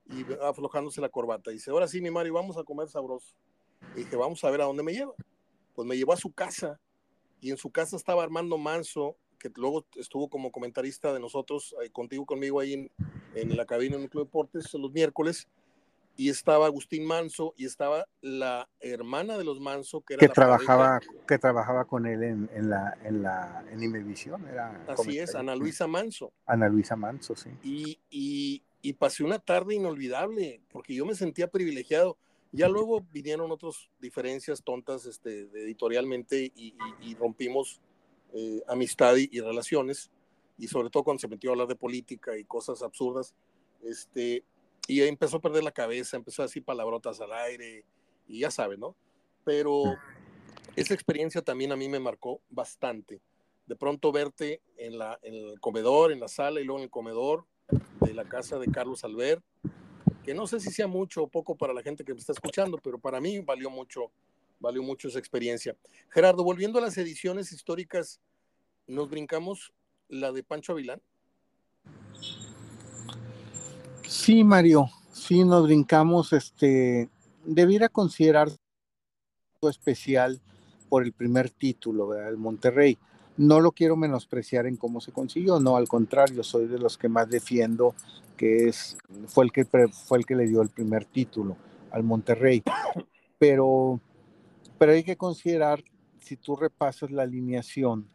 y aflojándose la corbata. Y dice, ahora sí, mi Mario, vamos a comer sabroso. Y dije, vamos a ver a dónde me lleva. Pues me llevó a su casa, y en su casa estaba Armando Manso, que luego estuvo como comentarista de nosotros, eh, contigo, conmigo ahí en, en, la cabina en el Club Deportes los miércoles, y estaba Agustín Manso y estaba la hermana de los Manso que, era que trabajaba que trabajaba con él en, en la en la en Imevisión era así es Ana Luisa Manso. Ana Luisa Manso sí. Y, y, y, pasé una tarde inolvidable porque yo me sentía privilegiado. Ya luego vinieron otras diferencias tontas este, editorialmente y, y rompimos eh, amistad y, relaciones, y sobre todo cuando se metió a hablar de política y cosas absurdas, este, y empezó a perder la cabeza, empezó a decir palabrotas al aire, y ya sabe, ¿no? Pero esa experiencia también a mí me marcó bastante. De pronto verte en, la, en el comedor, en la sala y luego en el comedor de la casa de Carlos Albert, que no sé si sea mucho o poco para la gente que me está escuchando, pero para mí valió mucho valió mucho esa experiencia. Gerardo, volviendo a las ediciones históricas, ¿nos brincamos la de Pancho Avilán? Sí, Mario, sí nos brincamos, este, debiera considerar especial por el primer título, ¿verdad? el Monterrey. No lo quiero menospreciar en cómo se consiguió, no, al contrario, soy de los que más defiendo que es, fue el que, fue el que le dio el primer título al Monterrey. Pero, pero hay que considerar, si tú repasas la alineación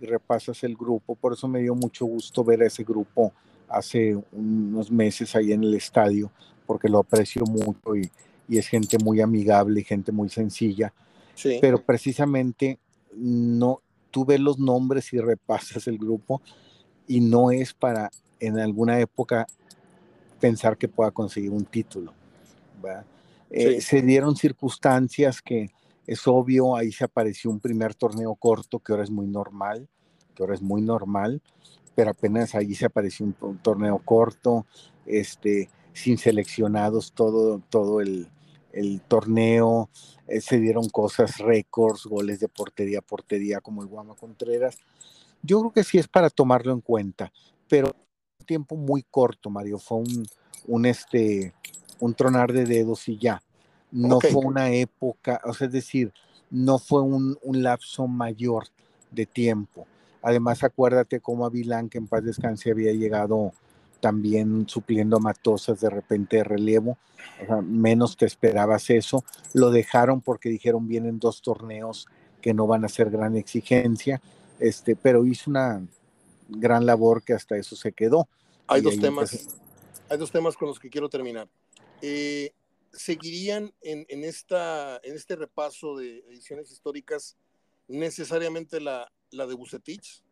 y repasas el grupo, por eso me dio mucho gusto ver a ese grupo hace unos meses ahí en el estadio, porque lo aprecio mucho y, y es gente muy amigable y gente muy sencilla. Sí. Pero precisamente no, tú ves los nombres y repasas el grupo y no es para en alguna época pensar que pueda conseguir un título. Eh, se dieron circunstancias que es obvio, ahí se apareció un primer torneo corto que ahora es muy normal, que ahora es muy normal, pero apenas ahí se apareció un, torneo corto, este, sin seleccionados todo, todo el, el torneo, eh, se dieron cosas récords, goles de portería a portería como el Guama Contreras. Yo creo que sí es para tomarlo en cuenta, pero tiempo muy corto, Mario, fue un, un, este, un tronar de dedos y ya. No fue una época, o sea, es decir, no fue un, un lapso mayor de tiempo. Además, acuérdate cómo Avilán, que en paz descanse, había llegado también supliendo a Matosas de repente de relevo, menos te esperabas eso, lo dejaron porque dijeron vienen dos torneos que no van a ser gran exigencia, este, pero hizo una gran labor que hasta eso se quedó. Hay dos temas, hay dos temas con los que quiero terminar. Eh, ¿Seguirían en, en, esta, en este repaso de ediciones históricas necesariamente la, la de Bucetich?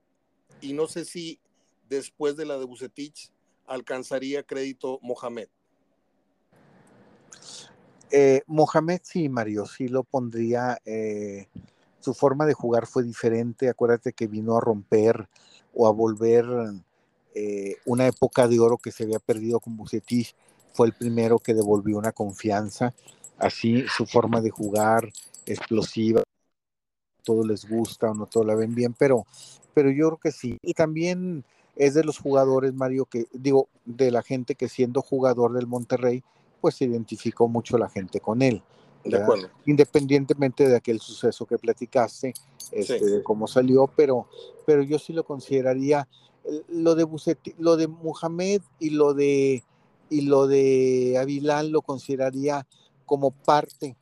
Y no sé si después de la de Bucetich alcanzaría crédito Mohamed. Eh, Mohamed sí, Mario, sí lo pondría. Eh, su forma de jugar fue diferente. Acuérdate que vino a romper o a volver eh, una época de oro que se había perdido con Bucetich. Fue el primero que devolvió una confianza. Así su forma de jugar explosiva, todo les gusta o no todo la ven bien, pero, pero yo creo que sí. Y también es de los jugadores, Mario, que digo, de la gente que siendo jugador del Monterrey, pues se identificó mucho la gente con él. De acuerdo. Independientemente de aquel suceso que platicaste, este, de cómo salió, pero, pero yo sí lo consideraría lo de lo de Muhammad y lo de y lo de Avilán lo consideraría como parte,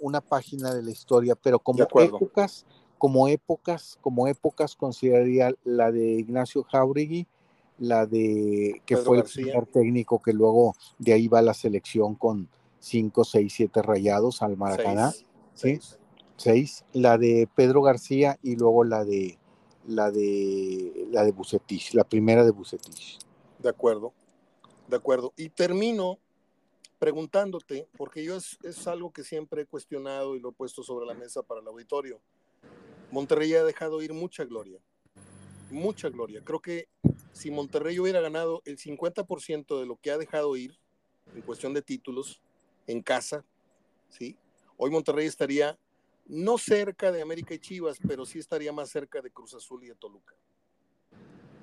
una página de la historia, pero como épocas, como épocas, como épocas consideraría la de Ignacio Jauregui, la de que fue el primer técnico que luego de ahí va la selección con 5, 6, 7 rayados al Maracaná. La de Pedro García y luego la de la de la de Bucetich, la primera de Bucetich. De acuerdo, de acuerdo. Y termino preguntándote, porque yo es, es algo que siempre he cuestionado y lo he puesto sobre la mesa para el auditorio. Monterrey ha dejado ir mucha gloria, mucha gloria. Creo que si Monterrey hubiera ganado el 50% de lo que ha dejado ir en cuestión de títulos en casa, ¿sí? Hoy Monterrey estaría no cerca de América y Chivas, pero sí estaría más cerca de Cruz Azul y de Toluca.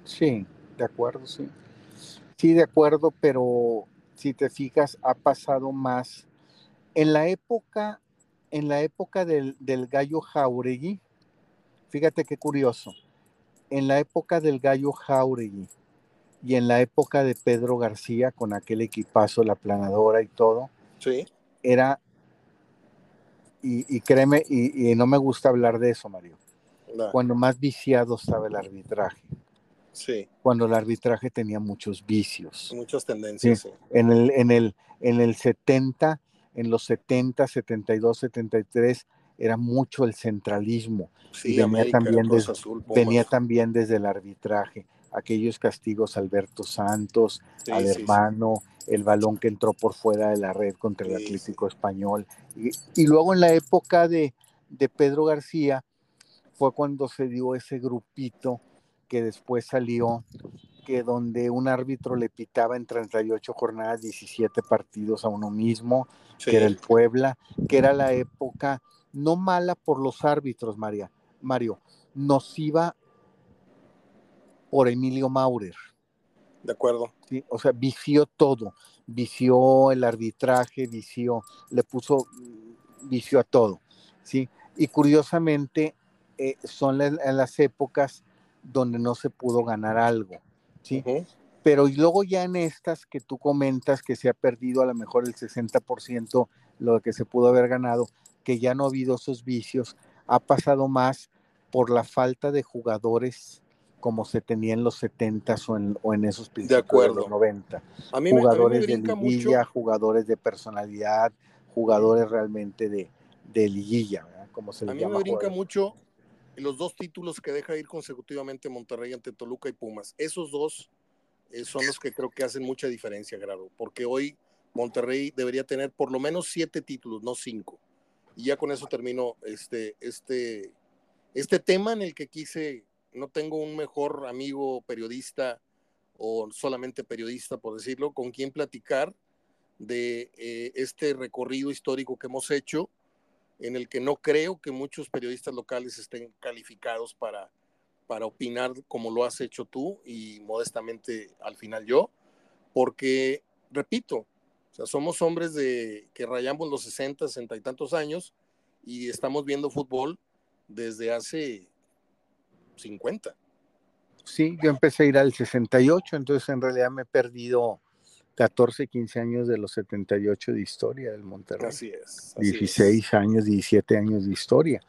Sí, de acuerdo, sí. Sí, de acuerdo, pero si te fijas, ha pasado más. En la época, en la época del, del gallo Jauregui, Fíjate qué curioso. En la época del Gallo Jauregui y en la época de Pedro García, con aquel equipazo, la planadora y todo, sí. era, y, créeme, y, no me gusta hablar de eso, Mario, cuando más viciado estaba el arbitraje. Sí. Cuando el arbitraje tenía muchos vicios. Muchas tendencias. Sí. En, el, en, el, en el 70, en los 70, 72, 73, era mucho el centralismo. y venía, también desde, venía también desde el arbitraje. Aquellos castigos Alberto Santos, al hermano, el balón que entró por fuera de la red contra el Atlético Español. Y, luego en la época de, de Pedro García fue cuando se dio ese grupito que después salió que donde un árbitro le pitaba en 38 jornadas 17 partidos a uno mismo, que era el Puebla, que era la época no mala por los árbitros, María, Mario, nociva por Emilio Maurer. De acuerdo. ¿sí? O sea, vició todo, vició el arbitraje, vició, le puso vicio a todo, ¿sí? Y curiosamente eh, son las épocas donde no se pudo ganar algo, ¿sí? Pero y luego ya en estas que tú comentas que se ha perdido a lo mejor el 60% lo que se pudo haber ganado, que ya no ha habido esos vicios, ha pasado más por la falta de jugadores como se tenía en los 70 o en, o en esos principios de, los 90. A mí jugadores de liguilla, jugadores de personalidad, jugadores realmente de, de liguilla, como se A mí me brinca mucho los dos títulos que deja ir consecutivamente Monterrey ante Toluca y Pumas. Esos dos eh, son los que creo que hacen mucha diferencia, Grado, porque hoy Monterrey debería tener por lo menos siete títulos, no cinco. Y ya con eso termino este, este, este tema en el que quise, no tengo un mejor amigo periodista o solamente periodista, por decirlo, con quien platicar de eh, este recorrido histórico que hemos hecho, en el que no creo que muchos periodistas locales estén calificados para, para opinar como lo has hecho tú y modestamente al final yo, porque, repito, o sea, somos hombres de que rayamos los 60, 60 y tantos años y estamos viendo fútbol desde hace 50. Sí, yo empecé a ir al 68, entonces en realidad me he perdido 14, 15 años de los 78 de historia del Monterrey. Así es. 16 años, 17 años de historia,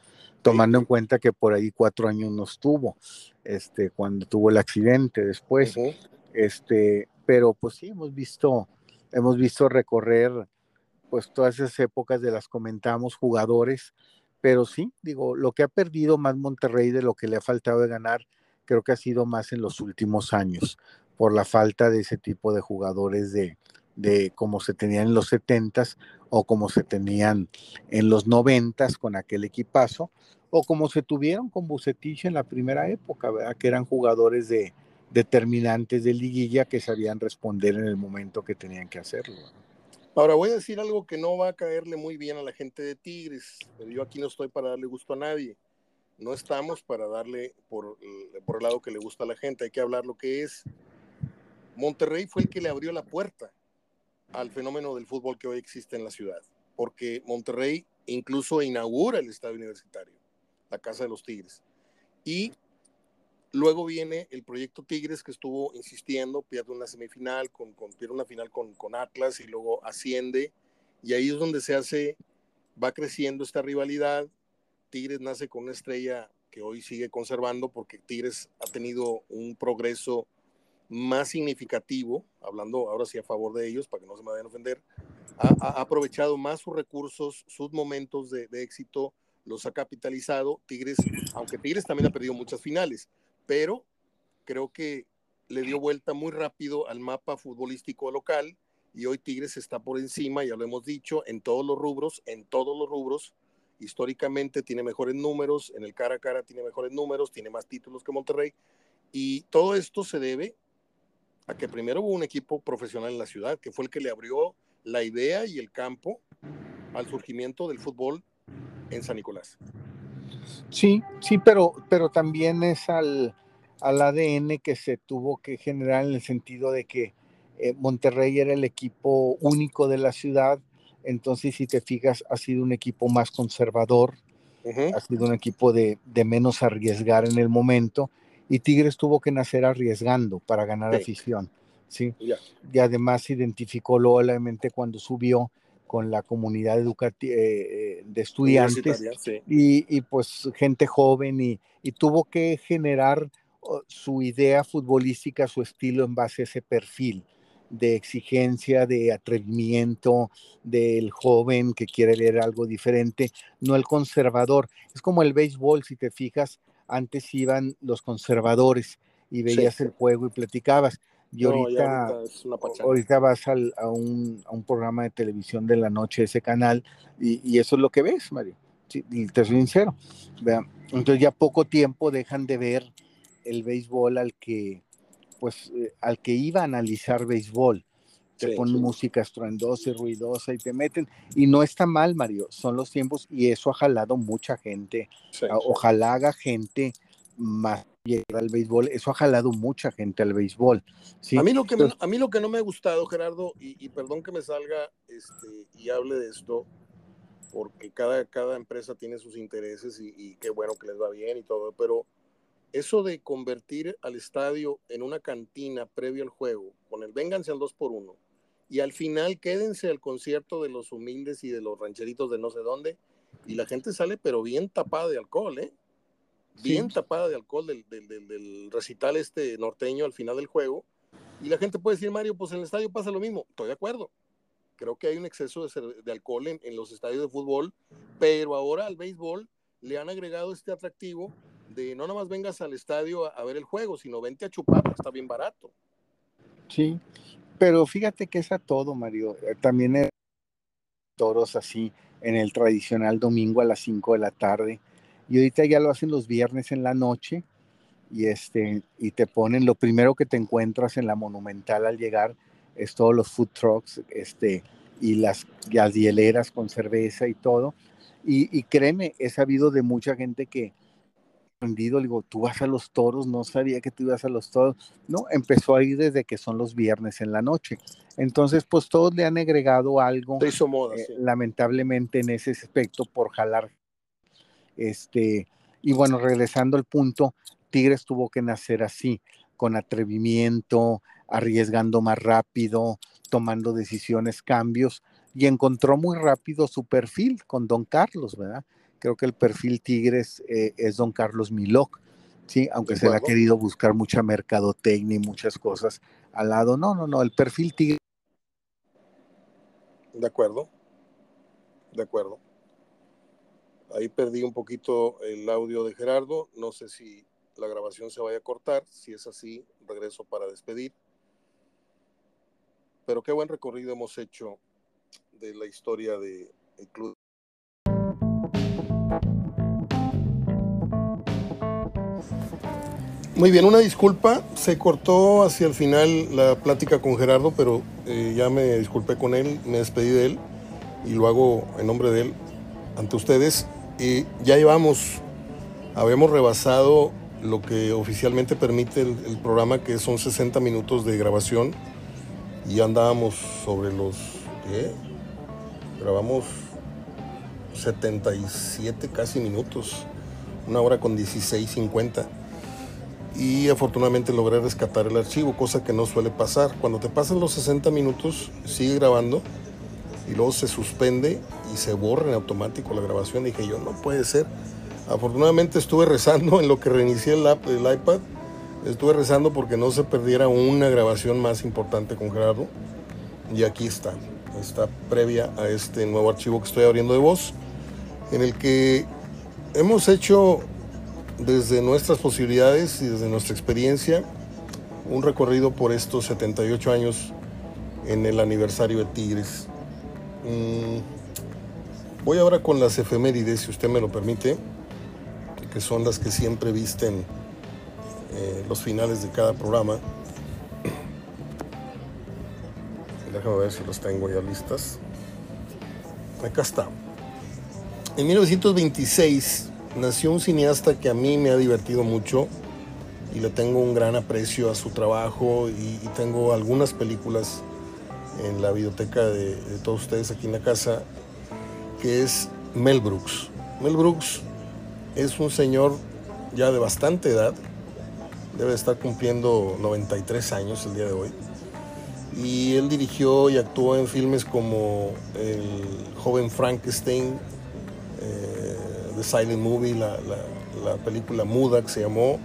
tomando en cuenta que por ahí cuatro años no estuvo, este, cuando tuvo el accidente después. este, pero pues sí, hemos visto, hemos visto recorrer pues todas esas épocas de las comentamos, jugadores, pero sí, digo, lo que ha perdido más Monterrey de lo que le ha faltado de ganar, creo que ha sido más en los últimos años por la falta de ese tipo de jugadores de, de como se tenían en los 70s o como se tenían en los 90s con aquel equipazo, o como se tuvieron con Bucetich en la primera época, que eran jugadores de determinantes de liguilla que sabían responder en el momento que tenían que hacerlo. Ahora voy a decir algo que no va a caerle muy bien a la gente de Tigres, pero yo aquí no estoy para darle gusto a nadie. No estamos para darle por, por el lado que le gusta a la gente, hay que hablar lo que es. Monterrey fue el que le abrió la puerta al fenómeno del fútbol que hoy existe en la ciudad, porque Monterrey incluso inaugura el estadio universitario, la Casa de los Tigres. Y luego viene el proyecto Tigres que estuvo insistiendo, pierde una semifinal, con, pierde una final con, con Atlas y luego asciende. Y ahí es donde se hace, va creciendo esta rivalidad. Tigres nace con una estrella que hoy sigue conservando porque Tigres ha tenido un progreso más significativo, hablando ahora sí a favor de ellos, para que no se me vayan a ofender, ha, aprovechado más sus recursos, sus momentos de, éxito, los ha capitalizado. Tigres, aunque Tigres también ha perdido muchas finales, pero creo que le dio vuelta muy rápido al mapa futbolístico local y hoy Tigres está por encima, ya lo hemos dicho, en todos los rubros, en todos los rubros. Históricamente tiene mejores números, en el cara a cara tiene mejores números, tiene más títulos que Monterrey. Y todo esto se debe a que primero hubo un equipo profesional en la ciudad, que fue el que le abrió la idea y el campo al surgimiento del fútbol en San Nicolás. Sí, sí, pero, pero también es al, al ADN que se tuvo que generar en el sentido de que eh, Monterrey era el equipo único de la ciudad, entonces si te fijas ha sido un equipo más conservador, ha sido un equipo de, de menos arriesgar en el momento, y Tigres tuvo que nacer arriesgando para ganar afición. ¿sí? Y además identificó obviamente cuando subió con la comunidad educativa eh, eh, de estudiantes y, pues gente joven y, y tuvo que generar oh, su idea futbolística, su estilo en base a ese perfil de exigencia, de atrevimiento del joven que quiere leer algo diferente, no el conservador. Es como el béisbol, si te fijas, antes iban los conservadores y veías el juego y platicabas. Y ahorita, ahorita, vas a, un, programa de televisión de la noche, ese canal, y, eso es lo que ves, Mario. y te soy sincero. Entonces ya poco tiempo dejan de ver el béisbol al que, pues, eh, al que iba a analizar béisbol. Te ponen música estruendosa y ruidosa y te meten. Y no está mal, Mario, son los tiempos y eso ha jalado mucha gente. Ojalá haga gente más llegar al béisbol, eso ha jalado mucha gente al béisbol. A, mí lo que a mí lo que no me ha gustado, Gerardo, y, perdón que me salga este, y hable de esto, porque cada, cada empresa tiene sus intereses y, y qué bueno que les va bien y todo, pero eso de convertir al estadio en una cantina previo al juego, con el vénganse al 2 por 1 y al final quédense al concierto de los humildes y de los rancheritos de no sé dónde, y la gente sale pero bien tapada de alcohol, ¿eh? Bien tapada de alcohol del, del, recital este norteño al final del juego, y la gente puede decir, Mario, pues en el estadio pasa lo mismo, estoy de acuerdo. Creo que hay un exceso de, de alcohol en, en los estadios de fútbol, pero ahora al béisbol le han agregado este atractivo de no nomás vengas al estadio a, ver el juego, sino vente a chupar, está bien barato. Sí, pero fíjate que es a todo, Mario. Eh, también hay toros así en el tradicional domingo a las 5 de la tarde. Y ahorita ya lo hacen los viernes en la noche y este y te ponen lo primero que te encuentras en la Monumental al llegar es todos los food trucks este y las, las hieleras con cerveza y todo. Y, y créeme, he sabido de mucha gente que, le digo, tú vas a los toros, no sabía que tú ibas a los toros, no, empezó ahí desde que son los viernes en la noche. Entonces, pues todos le han agregado algo, eh, lamentablemente en ese aspecto, por jalar. Este, y bueno, regresando al punto, Tigres tuvo que nacer así, con atrevimiento, arriesgando más rápido, tomando decisiones, cambios, y encontró muy rápido su perfil con Don Carlos, ¿verdad? Creo que el perfil Tigres eh, es don Carlos Miloc, ¿sí? aunque se le ha querido buscar mucha mercadotecnia y muchas cosas al lado. No, no, no, el perfil Tigres. De acuerdo, de acuerdo. Ahí perdí un poquito el audio de Gerardo. No sé si la grabación se vaya a cortar. Si es así, regreso para despedir. Pero qué buen recorrido hemos hecho de la historia del club. Muy bien, una disculpa. Se cortó hacia el final la plática con Gerardo, pero eh, ya me disculpé con él, me despedí de él y lo hago en nombre de él ante ustedes. Y ya llevamos, habíamos rebasado lo que oficialmente permite el, programa, que son 60 minutos de grabación. Y andábamos sobre los. ¿qué? Grabamos 77 casi minutos, una hora con 16.50 y afortunadamente logré rescatar el archivo, cosa que no suele pasar. Cuando te pasan los 60 minutos, sigue grabando y luego se suspende y se borra en automático la grabación. Dije yo, no puede ser. Afortunadamente estuve rezando en lo que reinicié el, el iPad. Estuve rezando porque no se perdiera una grabación más importante con Gerardo. Y aquí está. Está previa a este nuevo archivo que estoy abriendo de voz, en el que hemos hecho desde nuestras posibilidades y desde nuestra experiencia, un recorrido por estos 78 años en el aniversario de Tigres. Mm, voy ahora con las efemérides, si usted me lo permite, que son las que siempre visten eh, los finales de cada programa. Déjame ver si los tengo ya listas. Acá está. En 1926 nació un cineasta que a mí me ha divertido mucho y le tengo un gran aprecio a su trabajo y, tengo algunas películas en la biblioteca de, todos ustedes aquí en la casa, que es Mel Brooks. Mel Brooks es un señor ya de bastante edad, debe estar cumpliendo 93 años el día de hoy. Y él dirigió y actuó en filmes como El joven Frankenstein, The Silent Movie, la, película muda que se llamó,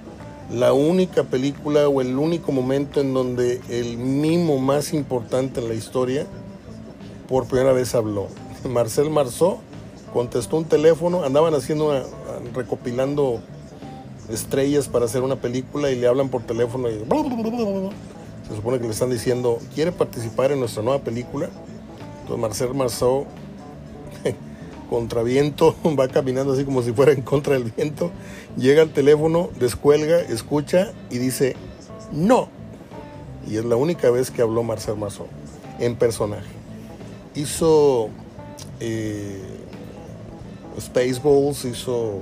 la única película o el único momento en donde el mimo más importante en la historia por primera vez habló. Marcel Marceau contestó un teléfono, andaban haciendo recopilando estrellas para hacer una película y le hablan por teléfono y se supone que le están diciendo, ¿quiere participar en nuestra nueva película? Entonces Marcel Marceau contraviento, va caminando así como si fuera en contra del viento, llega al teléfono, descuelga, escucha y dice, no. Y es la única vez que habló Marcel Marceau en personaje. Hizo eh, Spaceballs, hizo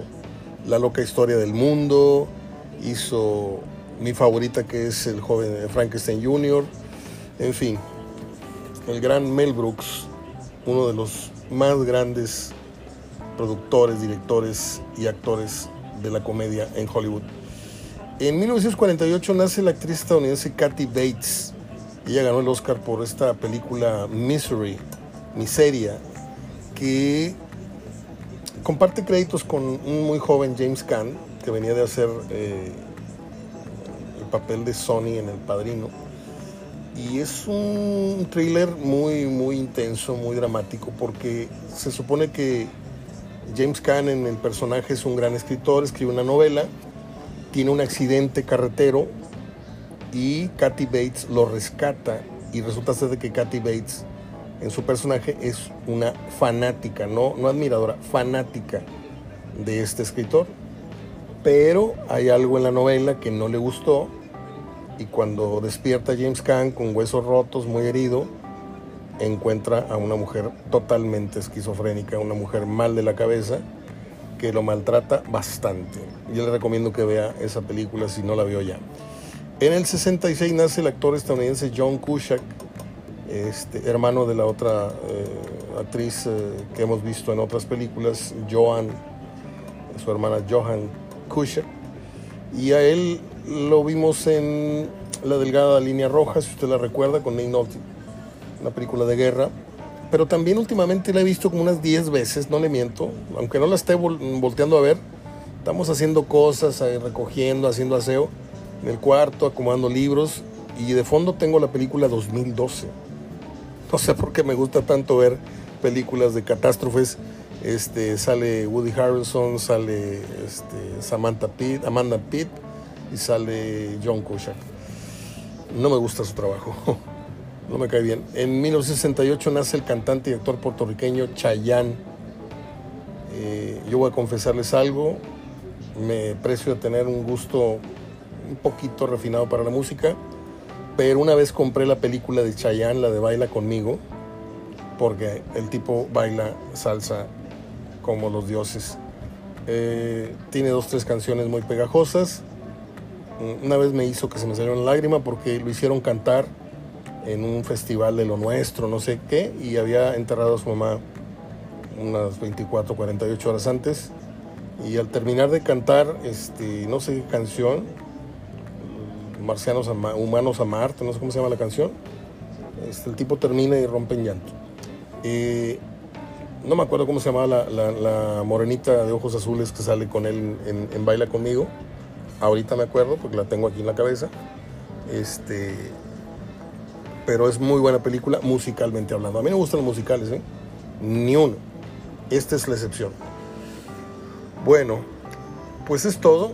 La loca historia del mundo, hizo mi favorita que es el joven Frankenstein Jr., en fin, el gran Mel Brooks, uno de los más grandes productores, directores y actores de la comedia en Hollywood. En 1948 nace la actriz estadounidense Kathy Bates. Ella ganó el Oscar por esta película Misery, Miseria, que comparte créditos con un muy joven James Caan, que venía de hacer eh, el papel de Sony en El Padrino. Y es un thriller muy, muy intenso, muy dramático, porque se supone que James Caan en el personaje es un gran escritor, escribe una novela, tiene un accidente carretero y Kathy Bates lo rescata y resulta ser de que Kathy Bates en su personaje es una fanática, no, no admiradora, fanática de este escritor. Pero hay algo en la novela que no le gustó y cuando despierta James Caan con huesos rotos, muy herido, encuentra a una mujer totalmente esquizofrénica, una mujer mal de la cabeza, que lo maltrata bastante. Yo le recomiendo que vea esa película si no la vio ya. En el 66 nace el actor estadounidense John Cusack, este, hermano de la otra eh, actriz eh, que hemos visto en otras películas, Joan, su hermana Johan Cusack. Y a él lo vimos en La Delgada Línea Roja, si usted la recuerda, con Nick Nolte una película de guerra, pero también últimamente la he visto como unas 10 veces, no le miento, aunque no la esté volteando a ver, estamos haciendo cosas, recogiendo, haciendo aseo en el cuarto, acomodando libros y de fondo tengo la película 2012. No sé por qué me gusta tanto ver películas de catástrofes. Este, sale Woody Harrelson, sale este, Samantha Pitt, Amanda Pitt y sale John Cusack. No me gusta su trabajo. no me cae bien. En 1968 nace el cantante y actor puertorriqueño Chayanne. Eh, yo voy a confesarles algo, me precio tener un gusto un poquito refinado para la música, pero una vez compré la película de Chayanne, la de Baila conmigo, porque el tipo baila salsa como los dioses. Eh, tiene dos, tres canciones muy pegajosas. Una vez me hizo que se me salió una lágrima porque lo hicieron cantar en un festival de lo nuestro, no sé qué, y había enterrado a su mamá unas 24, 48 horas antes. Y al terminar de cantar, este, no sé qué canción, Marcianos Humanos a Marte, no sé cómo se llama la canción, este, el tipo termina y rompe en llanto. Eh, no me acuerdo cómo se llamaba la, morenita de ojos azules que sale con él en, en, Baila conmigo. Ahorita me acuerdo porque la tengo aquí en la cabeza. Este, pero es muy buena película musicalmente hablando. A mí no me gustan los musicales, ¿eh? Ni uno. Esta es la excepción. Bueno, pues es todo.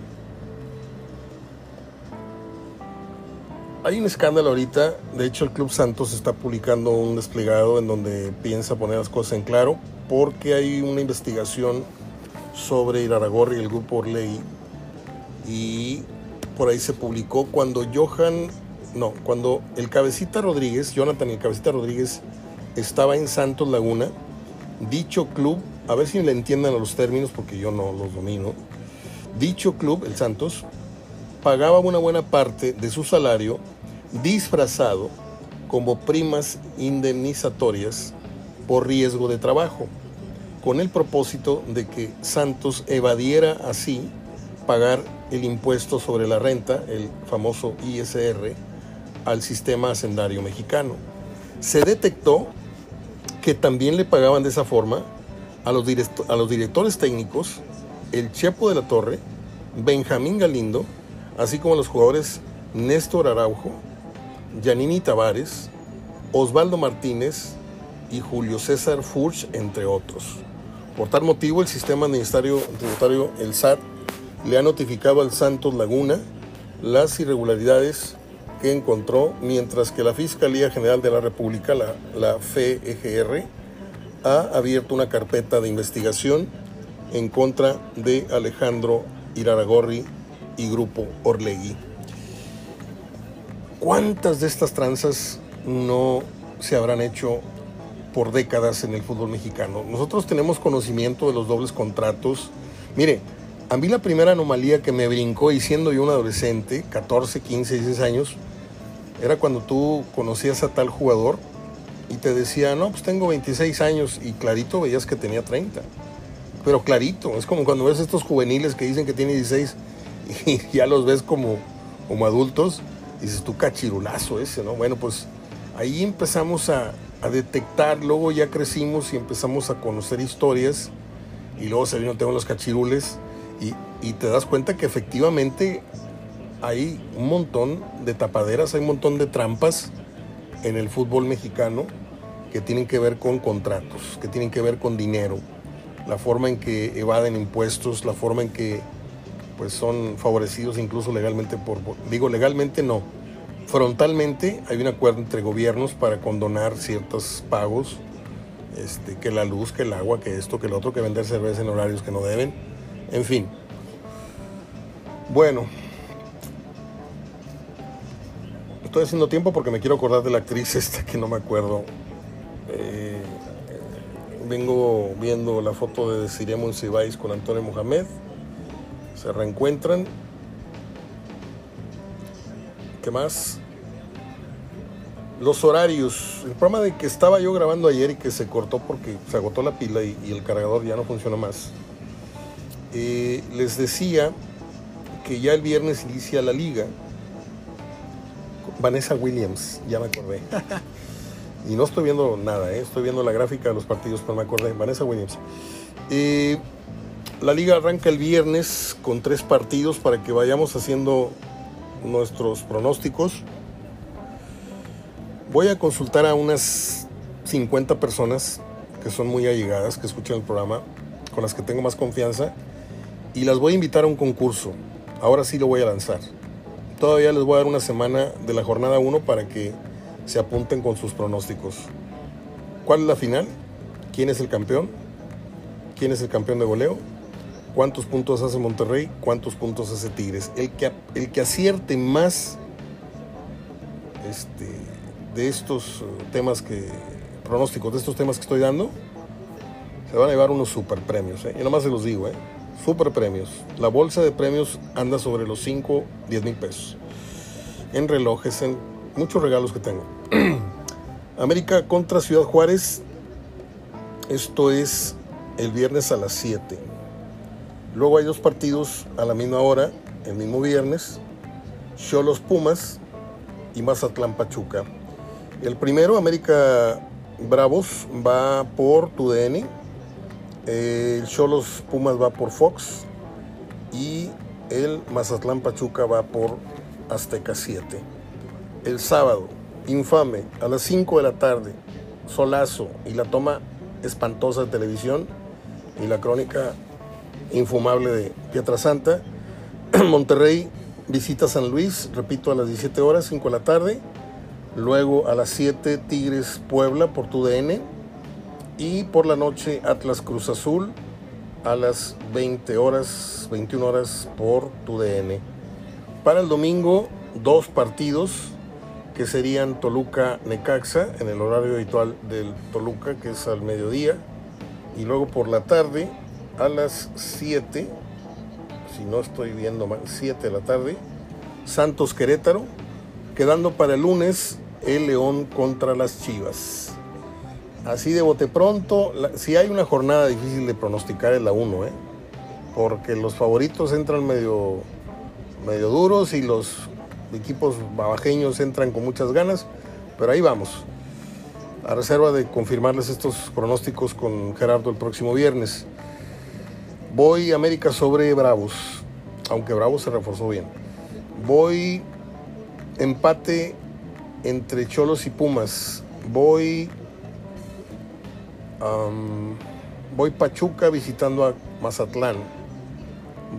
Hay un escándalo ahorita, de hecho el Club Santos está publicando un desplegado en donde piensa poner las cosas en claro, porque hay una investigación sobre Iraragorri y el grupo Orley, y por ahí se publicó cuando Johan no, cuando el Cabecita Rodríguez, Jonathan el Cabecita Rodríguez, estaba en Santos Laguna, dicho club, a ver si le entiendan los términos porque yo no los domino, dicho club, el Santos, pagaba una buena parte de su salario disfrazado como primas indemnizatorias por riesgo de trabajo, con el propósito de que Santos evadiera así pagar el impuesto sobre la renta, el famoso ISR, al sistema hacendario mexicano. Se detectó que también le pagaban de esa forma a los, a los directores técnicos, el Chepo de la Torre, Benjamín Galindo, así como los jugadores Néstor Araujo, Yanini Tavares, Osvaldo Martínez y Julio César Furch, entre otros. Por tal motivo, el sistema administrario tributario, el SAT, le ha notificado al Santos Laguna las irregularidades que encontró, mientras que la Fiscalía General de la República, la, la FEGR, ha abierto una carpeta de investigación en contra de Alejandro Iraragorri y Grupo Orlegui. ¿Cuántas de estas tranzas no se habrán hecho por décadas en el fútbol mexicano? Nosotros tenemos conocimiento de los dobles contratos. Mire, A mí la primera anomalía que me brincó y siendo yo un adolescente, 14, 15, 16 años, era cuando tú conocías a tal jugador y te decía, no, pues tengo 26 años y clarito veías que tenía 30. Pero clarito, es como cuando ves estos juveniles que dicen que tiene 16 y ya los ves como, como adultos, dices tú cachirulazo ese, ¿no? Bueno, pues ahí empezamos a, a detectar, luego ya crecimos y empezamos a conocer historias y luego se vino los cachirules y, y, te das cuenta que efectivamente hay un montón de tapaderas, hay un montón de trampas en el fútbol mexicano que tienen que ver con contratos, que tienen que ver con dinero, la forma en que evaden impuestos, la forma en que pues son favorecidos incluso legalmente por digo legalmente no, frontalmente hay un acuerdo entre gobiernos para condonar ciertos pagos, este, que la luz, que el agua, que esto, que el otro, que vender cerveza en horarios que no deben, en fin. Bueno, estoy haciendo tiempo porque me quiero acordar de la actriz esta que no me acuerdo. Eh, vengo viendo la foto de Siria Monsiváis con Antonio Mohamed. Se reencuentran ¿Qué más? Los horarios. El programa de que estaba yo grabando ayer y que se cortó porque se agotó la pila y, el cargador ya no funciona más. Eh, les decía que ya el viernes inicia la liga. Vanessa Williams, ya me acordé. y no estoy viendo nada, ¿eh? estoy viendo la gráfica de los partidos, pero me acordé. Vanessa Williams. Eh, la liga arranca el viernes con tres partidos para que vayamos haciendo nuestros pronósticos. Voy a consultar a unas 50 personas que son muy allegadas, que escuchan el programa, con las que tengo más confianza, y las voy a invitar a un concurso. Ahora sí lo voy a lanzar. Todavía les voy a dar una semana de la jornada 1 para que se apunten con sus pronósticos. ¿Cuál es la final? ¿Quién es el campeón? ¿Quién es el campeón de goleo? cuántos puntos hace Monterrey, cuántos puntos hace Tigres. El que, el que acierte más este, de estos eh, temas que, pronósticos de estos temas que estoy dando, se van a llevar unos super premios. ¿eh? Y nomás se los digo, ¿eh? Super premios. La bolsa de premios anda sobre los 5, 10 mil pesos. En relojes, en muchos regalos que tengo. América contra Ciudad Juárez. Esto es el viernes a las 7. Luego hay dos partidos a la misma hora, el mismo viernes, Cholos Pumas y Mazatlán Pachuca. El primero, América Bravos, va por TUDN, el Cholos Pumas va por Fox y el Mazatlán Pachuca va por Azteca 7. El sábado, infame, a las 5 de la tarde, solazo y la toma espantosa de televisión y la crónica infumable de Pietrasanta. Monterrey visita San Luis, repito, a las 17 horas, 5 de la tarde. Luego a las 7 Tigres Puebla por tu DN. Y por la noche Atlas Cruz Azul a las 20 horas, 21 horas por tu DN. Para el domingo, dos partidos que serían Toluca Necaxa en el horario habitual del Toluca, que es al mediodía. Y luego por la tarde, a las 7, si no estoy viendo mal, 7 de la tarde, Santos Querétaro, quedando para el lunes el León contra las Chivas. Así de bote pronto, si hay una jornada difícil de pronosticar es la 1, ¿eh? porque los favoritos entran medio, medio duros y los equipos babajeños entran con muchas ganas, pero ahí vamos. A reserva de confirmarles estos pronósticos con Gerardo el próximo viernes. Voy América sobre Bravos, aunque Bravos se reforzó bien. Voy empate entre Cholos y Pumas. Voy voy Pachuca visitando a Mazatlán.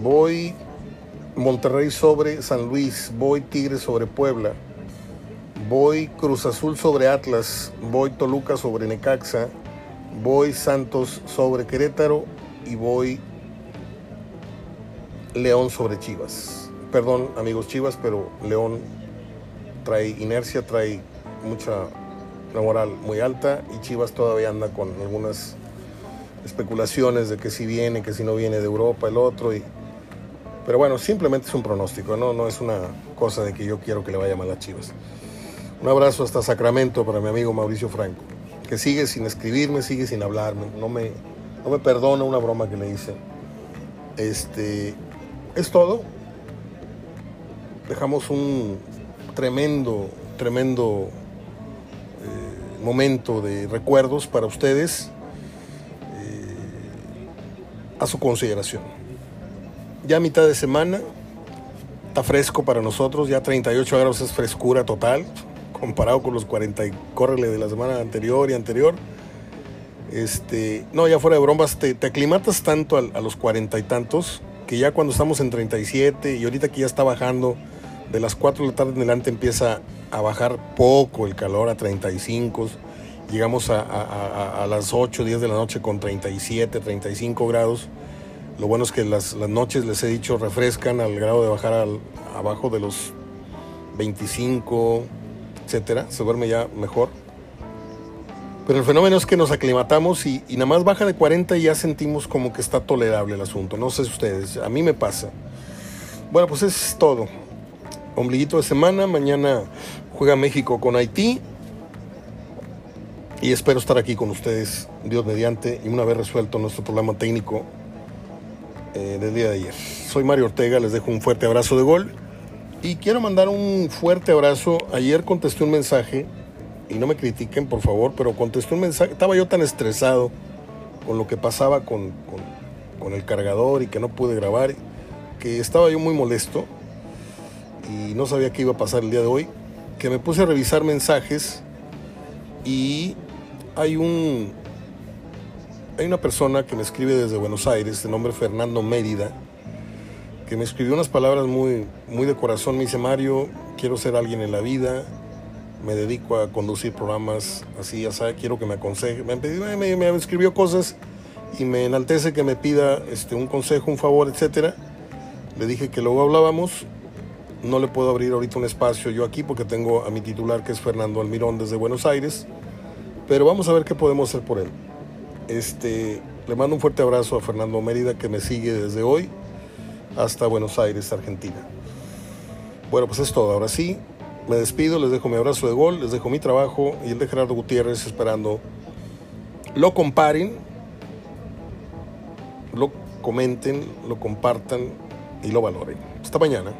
Voy Monterrey sobre San Luis. Voy Tigres sobre Puebla. Voy Cruz Azul sobre Atlas. Voy Toluca sobre Necaxa. Voy Santos sobre Querétaro. Y voy León sobre Chivas. Perdón, amigos Chivas, pero León trae inercia, trae mucha moral muy alta y Chivas todavía anda con algunas especulaciones de que si viene, que si no viene de Europa el otro y Pero bueno, simplemente es un pronóstico, no, no es una cosa de que yo quiero que le vaya mal a Chivas. Un abrazo hasta Sacramento para mi amigo Mauricio Franco, que sigue sin escribirme, sigue sin hablarme, no me, no me perdona una broma que le hice. Este, es todo. Dejamos un tremendo, tremendo momento de recuerdos para ustedes eh, a su consideración. Ya mitad de semana, está fresco para nosotros, ya 38 grados es frescura total, comparado con los 40 y córrele de la semana anterior y anterior. Este, no, ya fuera de bromas, te, aclimatas tanto a, a los cuarenta y tantos que ya cuando estamos en 37 y ahorita que ya está bajando, de las 4 de la tarde en adelante empieza a bajar poco el calor a 35, llegamos a, a, las 8, 10 de la noche con 37, 35 grados. Lo bueno es que las, las noches, les he dicho, refrescan al grado de bajar al, abajo de los 25, etcétera. Se duerme ya mejor. Pero el fenómeno es que nos aclimatamos y, y, nada más baja de 40 y ya sentimos como que está tolerable el asunto. No sé si ustedes, a mí me pasa. Bueno, pues es todo. Ombliguito de semana, mañana juega México con Haití. Y espero estar aquí con ustedes, Dios mediante, y una vez resuelto nuestro problema técnico eh, del día de ayer. Soy Mario Ortega, les dejo un fuerte abrazo de gol. Y quiero mandar un fuerte abrazo. Ayer contesté un mensaje, y no me critiquen por favor, pero contesté un mensaje. Estaba yo tan estresado con lo que pasaba con, con, con el cargador y que no pude grabar, que estaba yo muy molesto y no sabía qué iba a pasar el día de hoy, que me puse a revisar mensajes y hay un hay una persona que me escribe desde Buenos Aires, de nombre Fernando Mérida, que me escribió unas palabras muy, muy de corazón. Me dice, Mario, quiero ser alguien en la vida, me dedico a conducir programas así, ya sabes, quiero que me aconseje. Me, me, me, escribió cosas y me enaltece que me pida este, un consejo, un favor, etcétera. Le dije que luego hablábamos. No le puedo abrir ahorita un espacio yo aquí porque tengo a mi titular que es Fernando Almirón desde Buenos Aires. Pero vamos a ver qué podemos hacer por él. Este, le mando un fuerte abrazo a Fernando Mérida que me sigue desde hoy hasta Buenos Aires, Argentina. Bueno, pues es todo. Ahora sí, me despido, les dejo mi abrazo de gol, les dejo mi trabajo y el de Gerardo Gutiérrez esperando lo comparen, lo comenten, lo compartan y lo valoren. Hasta mañana.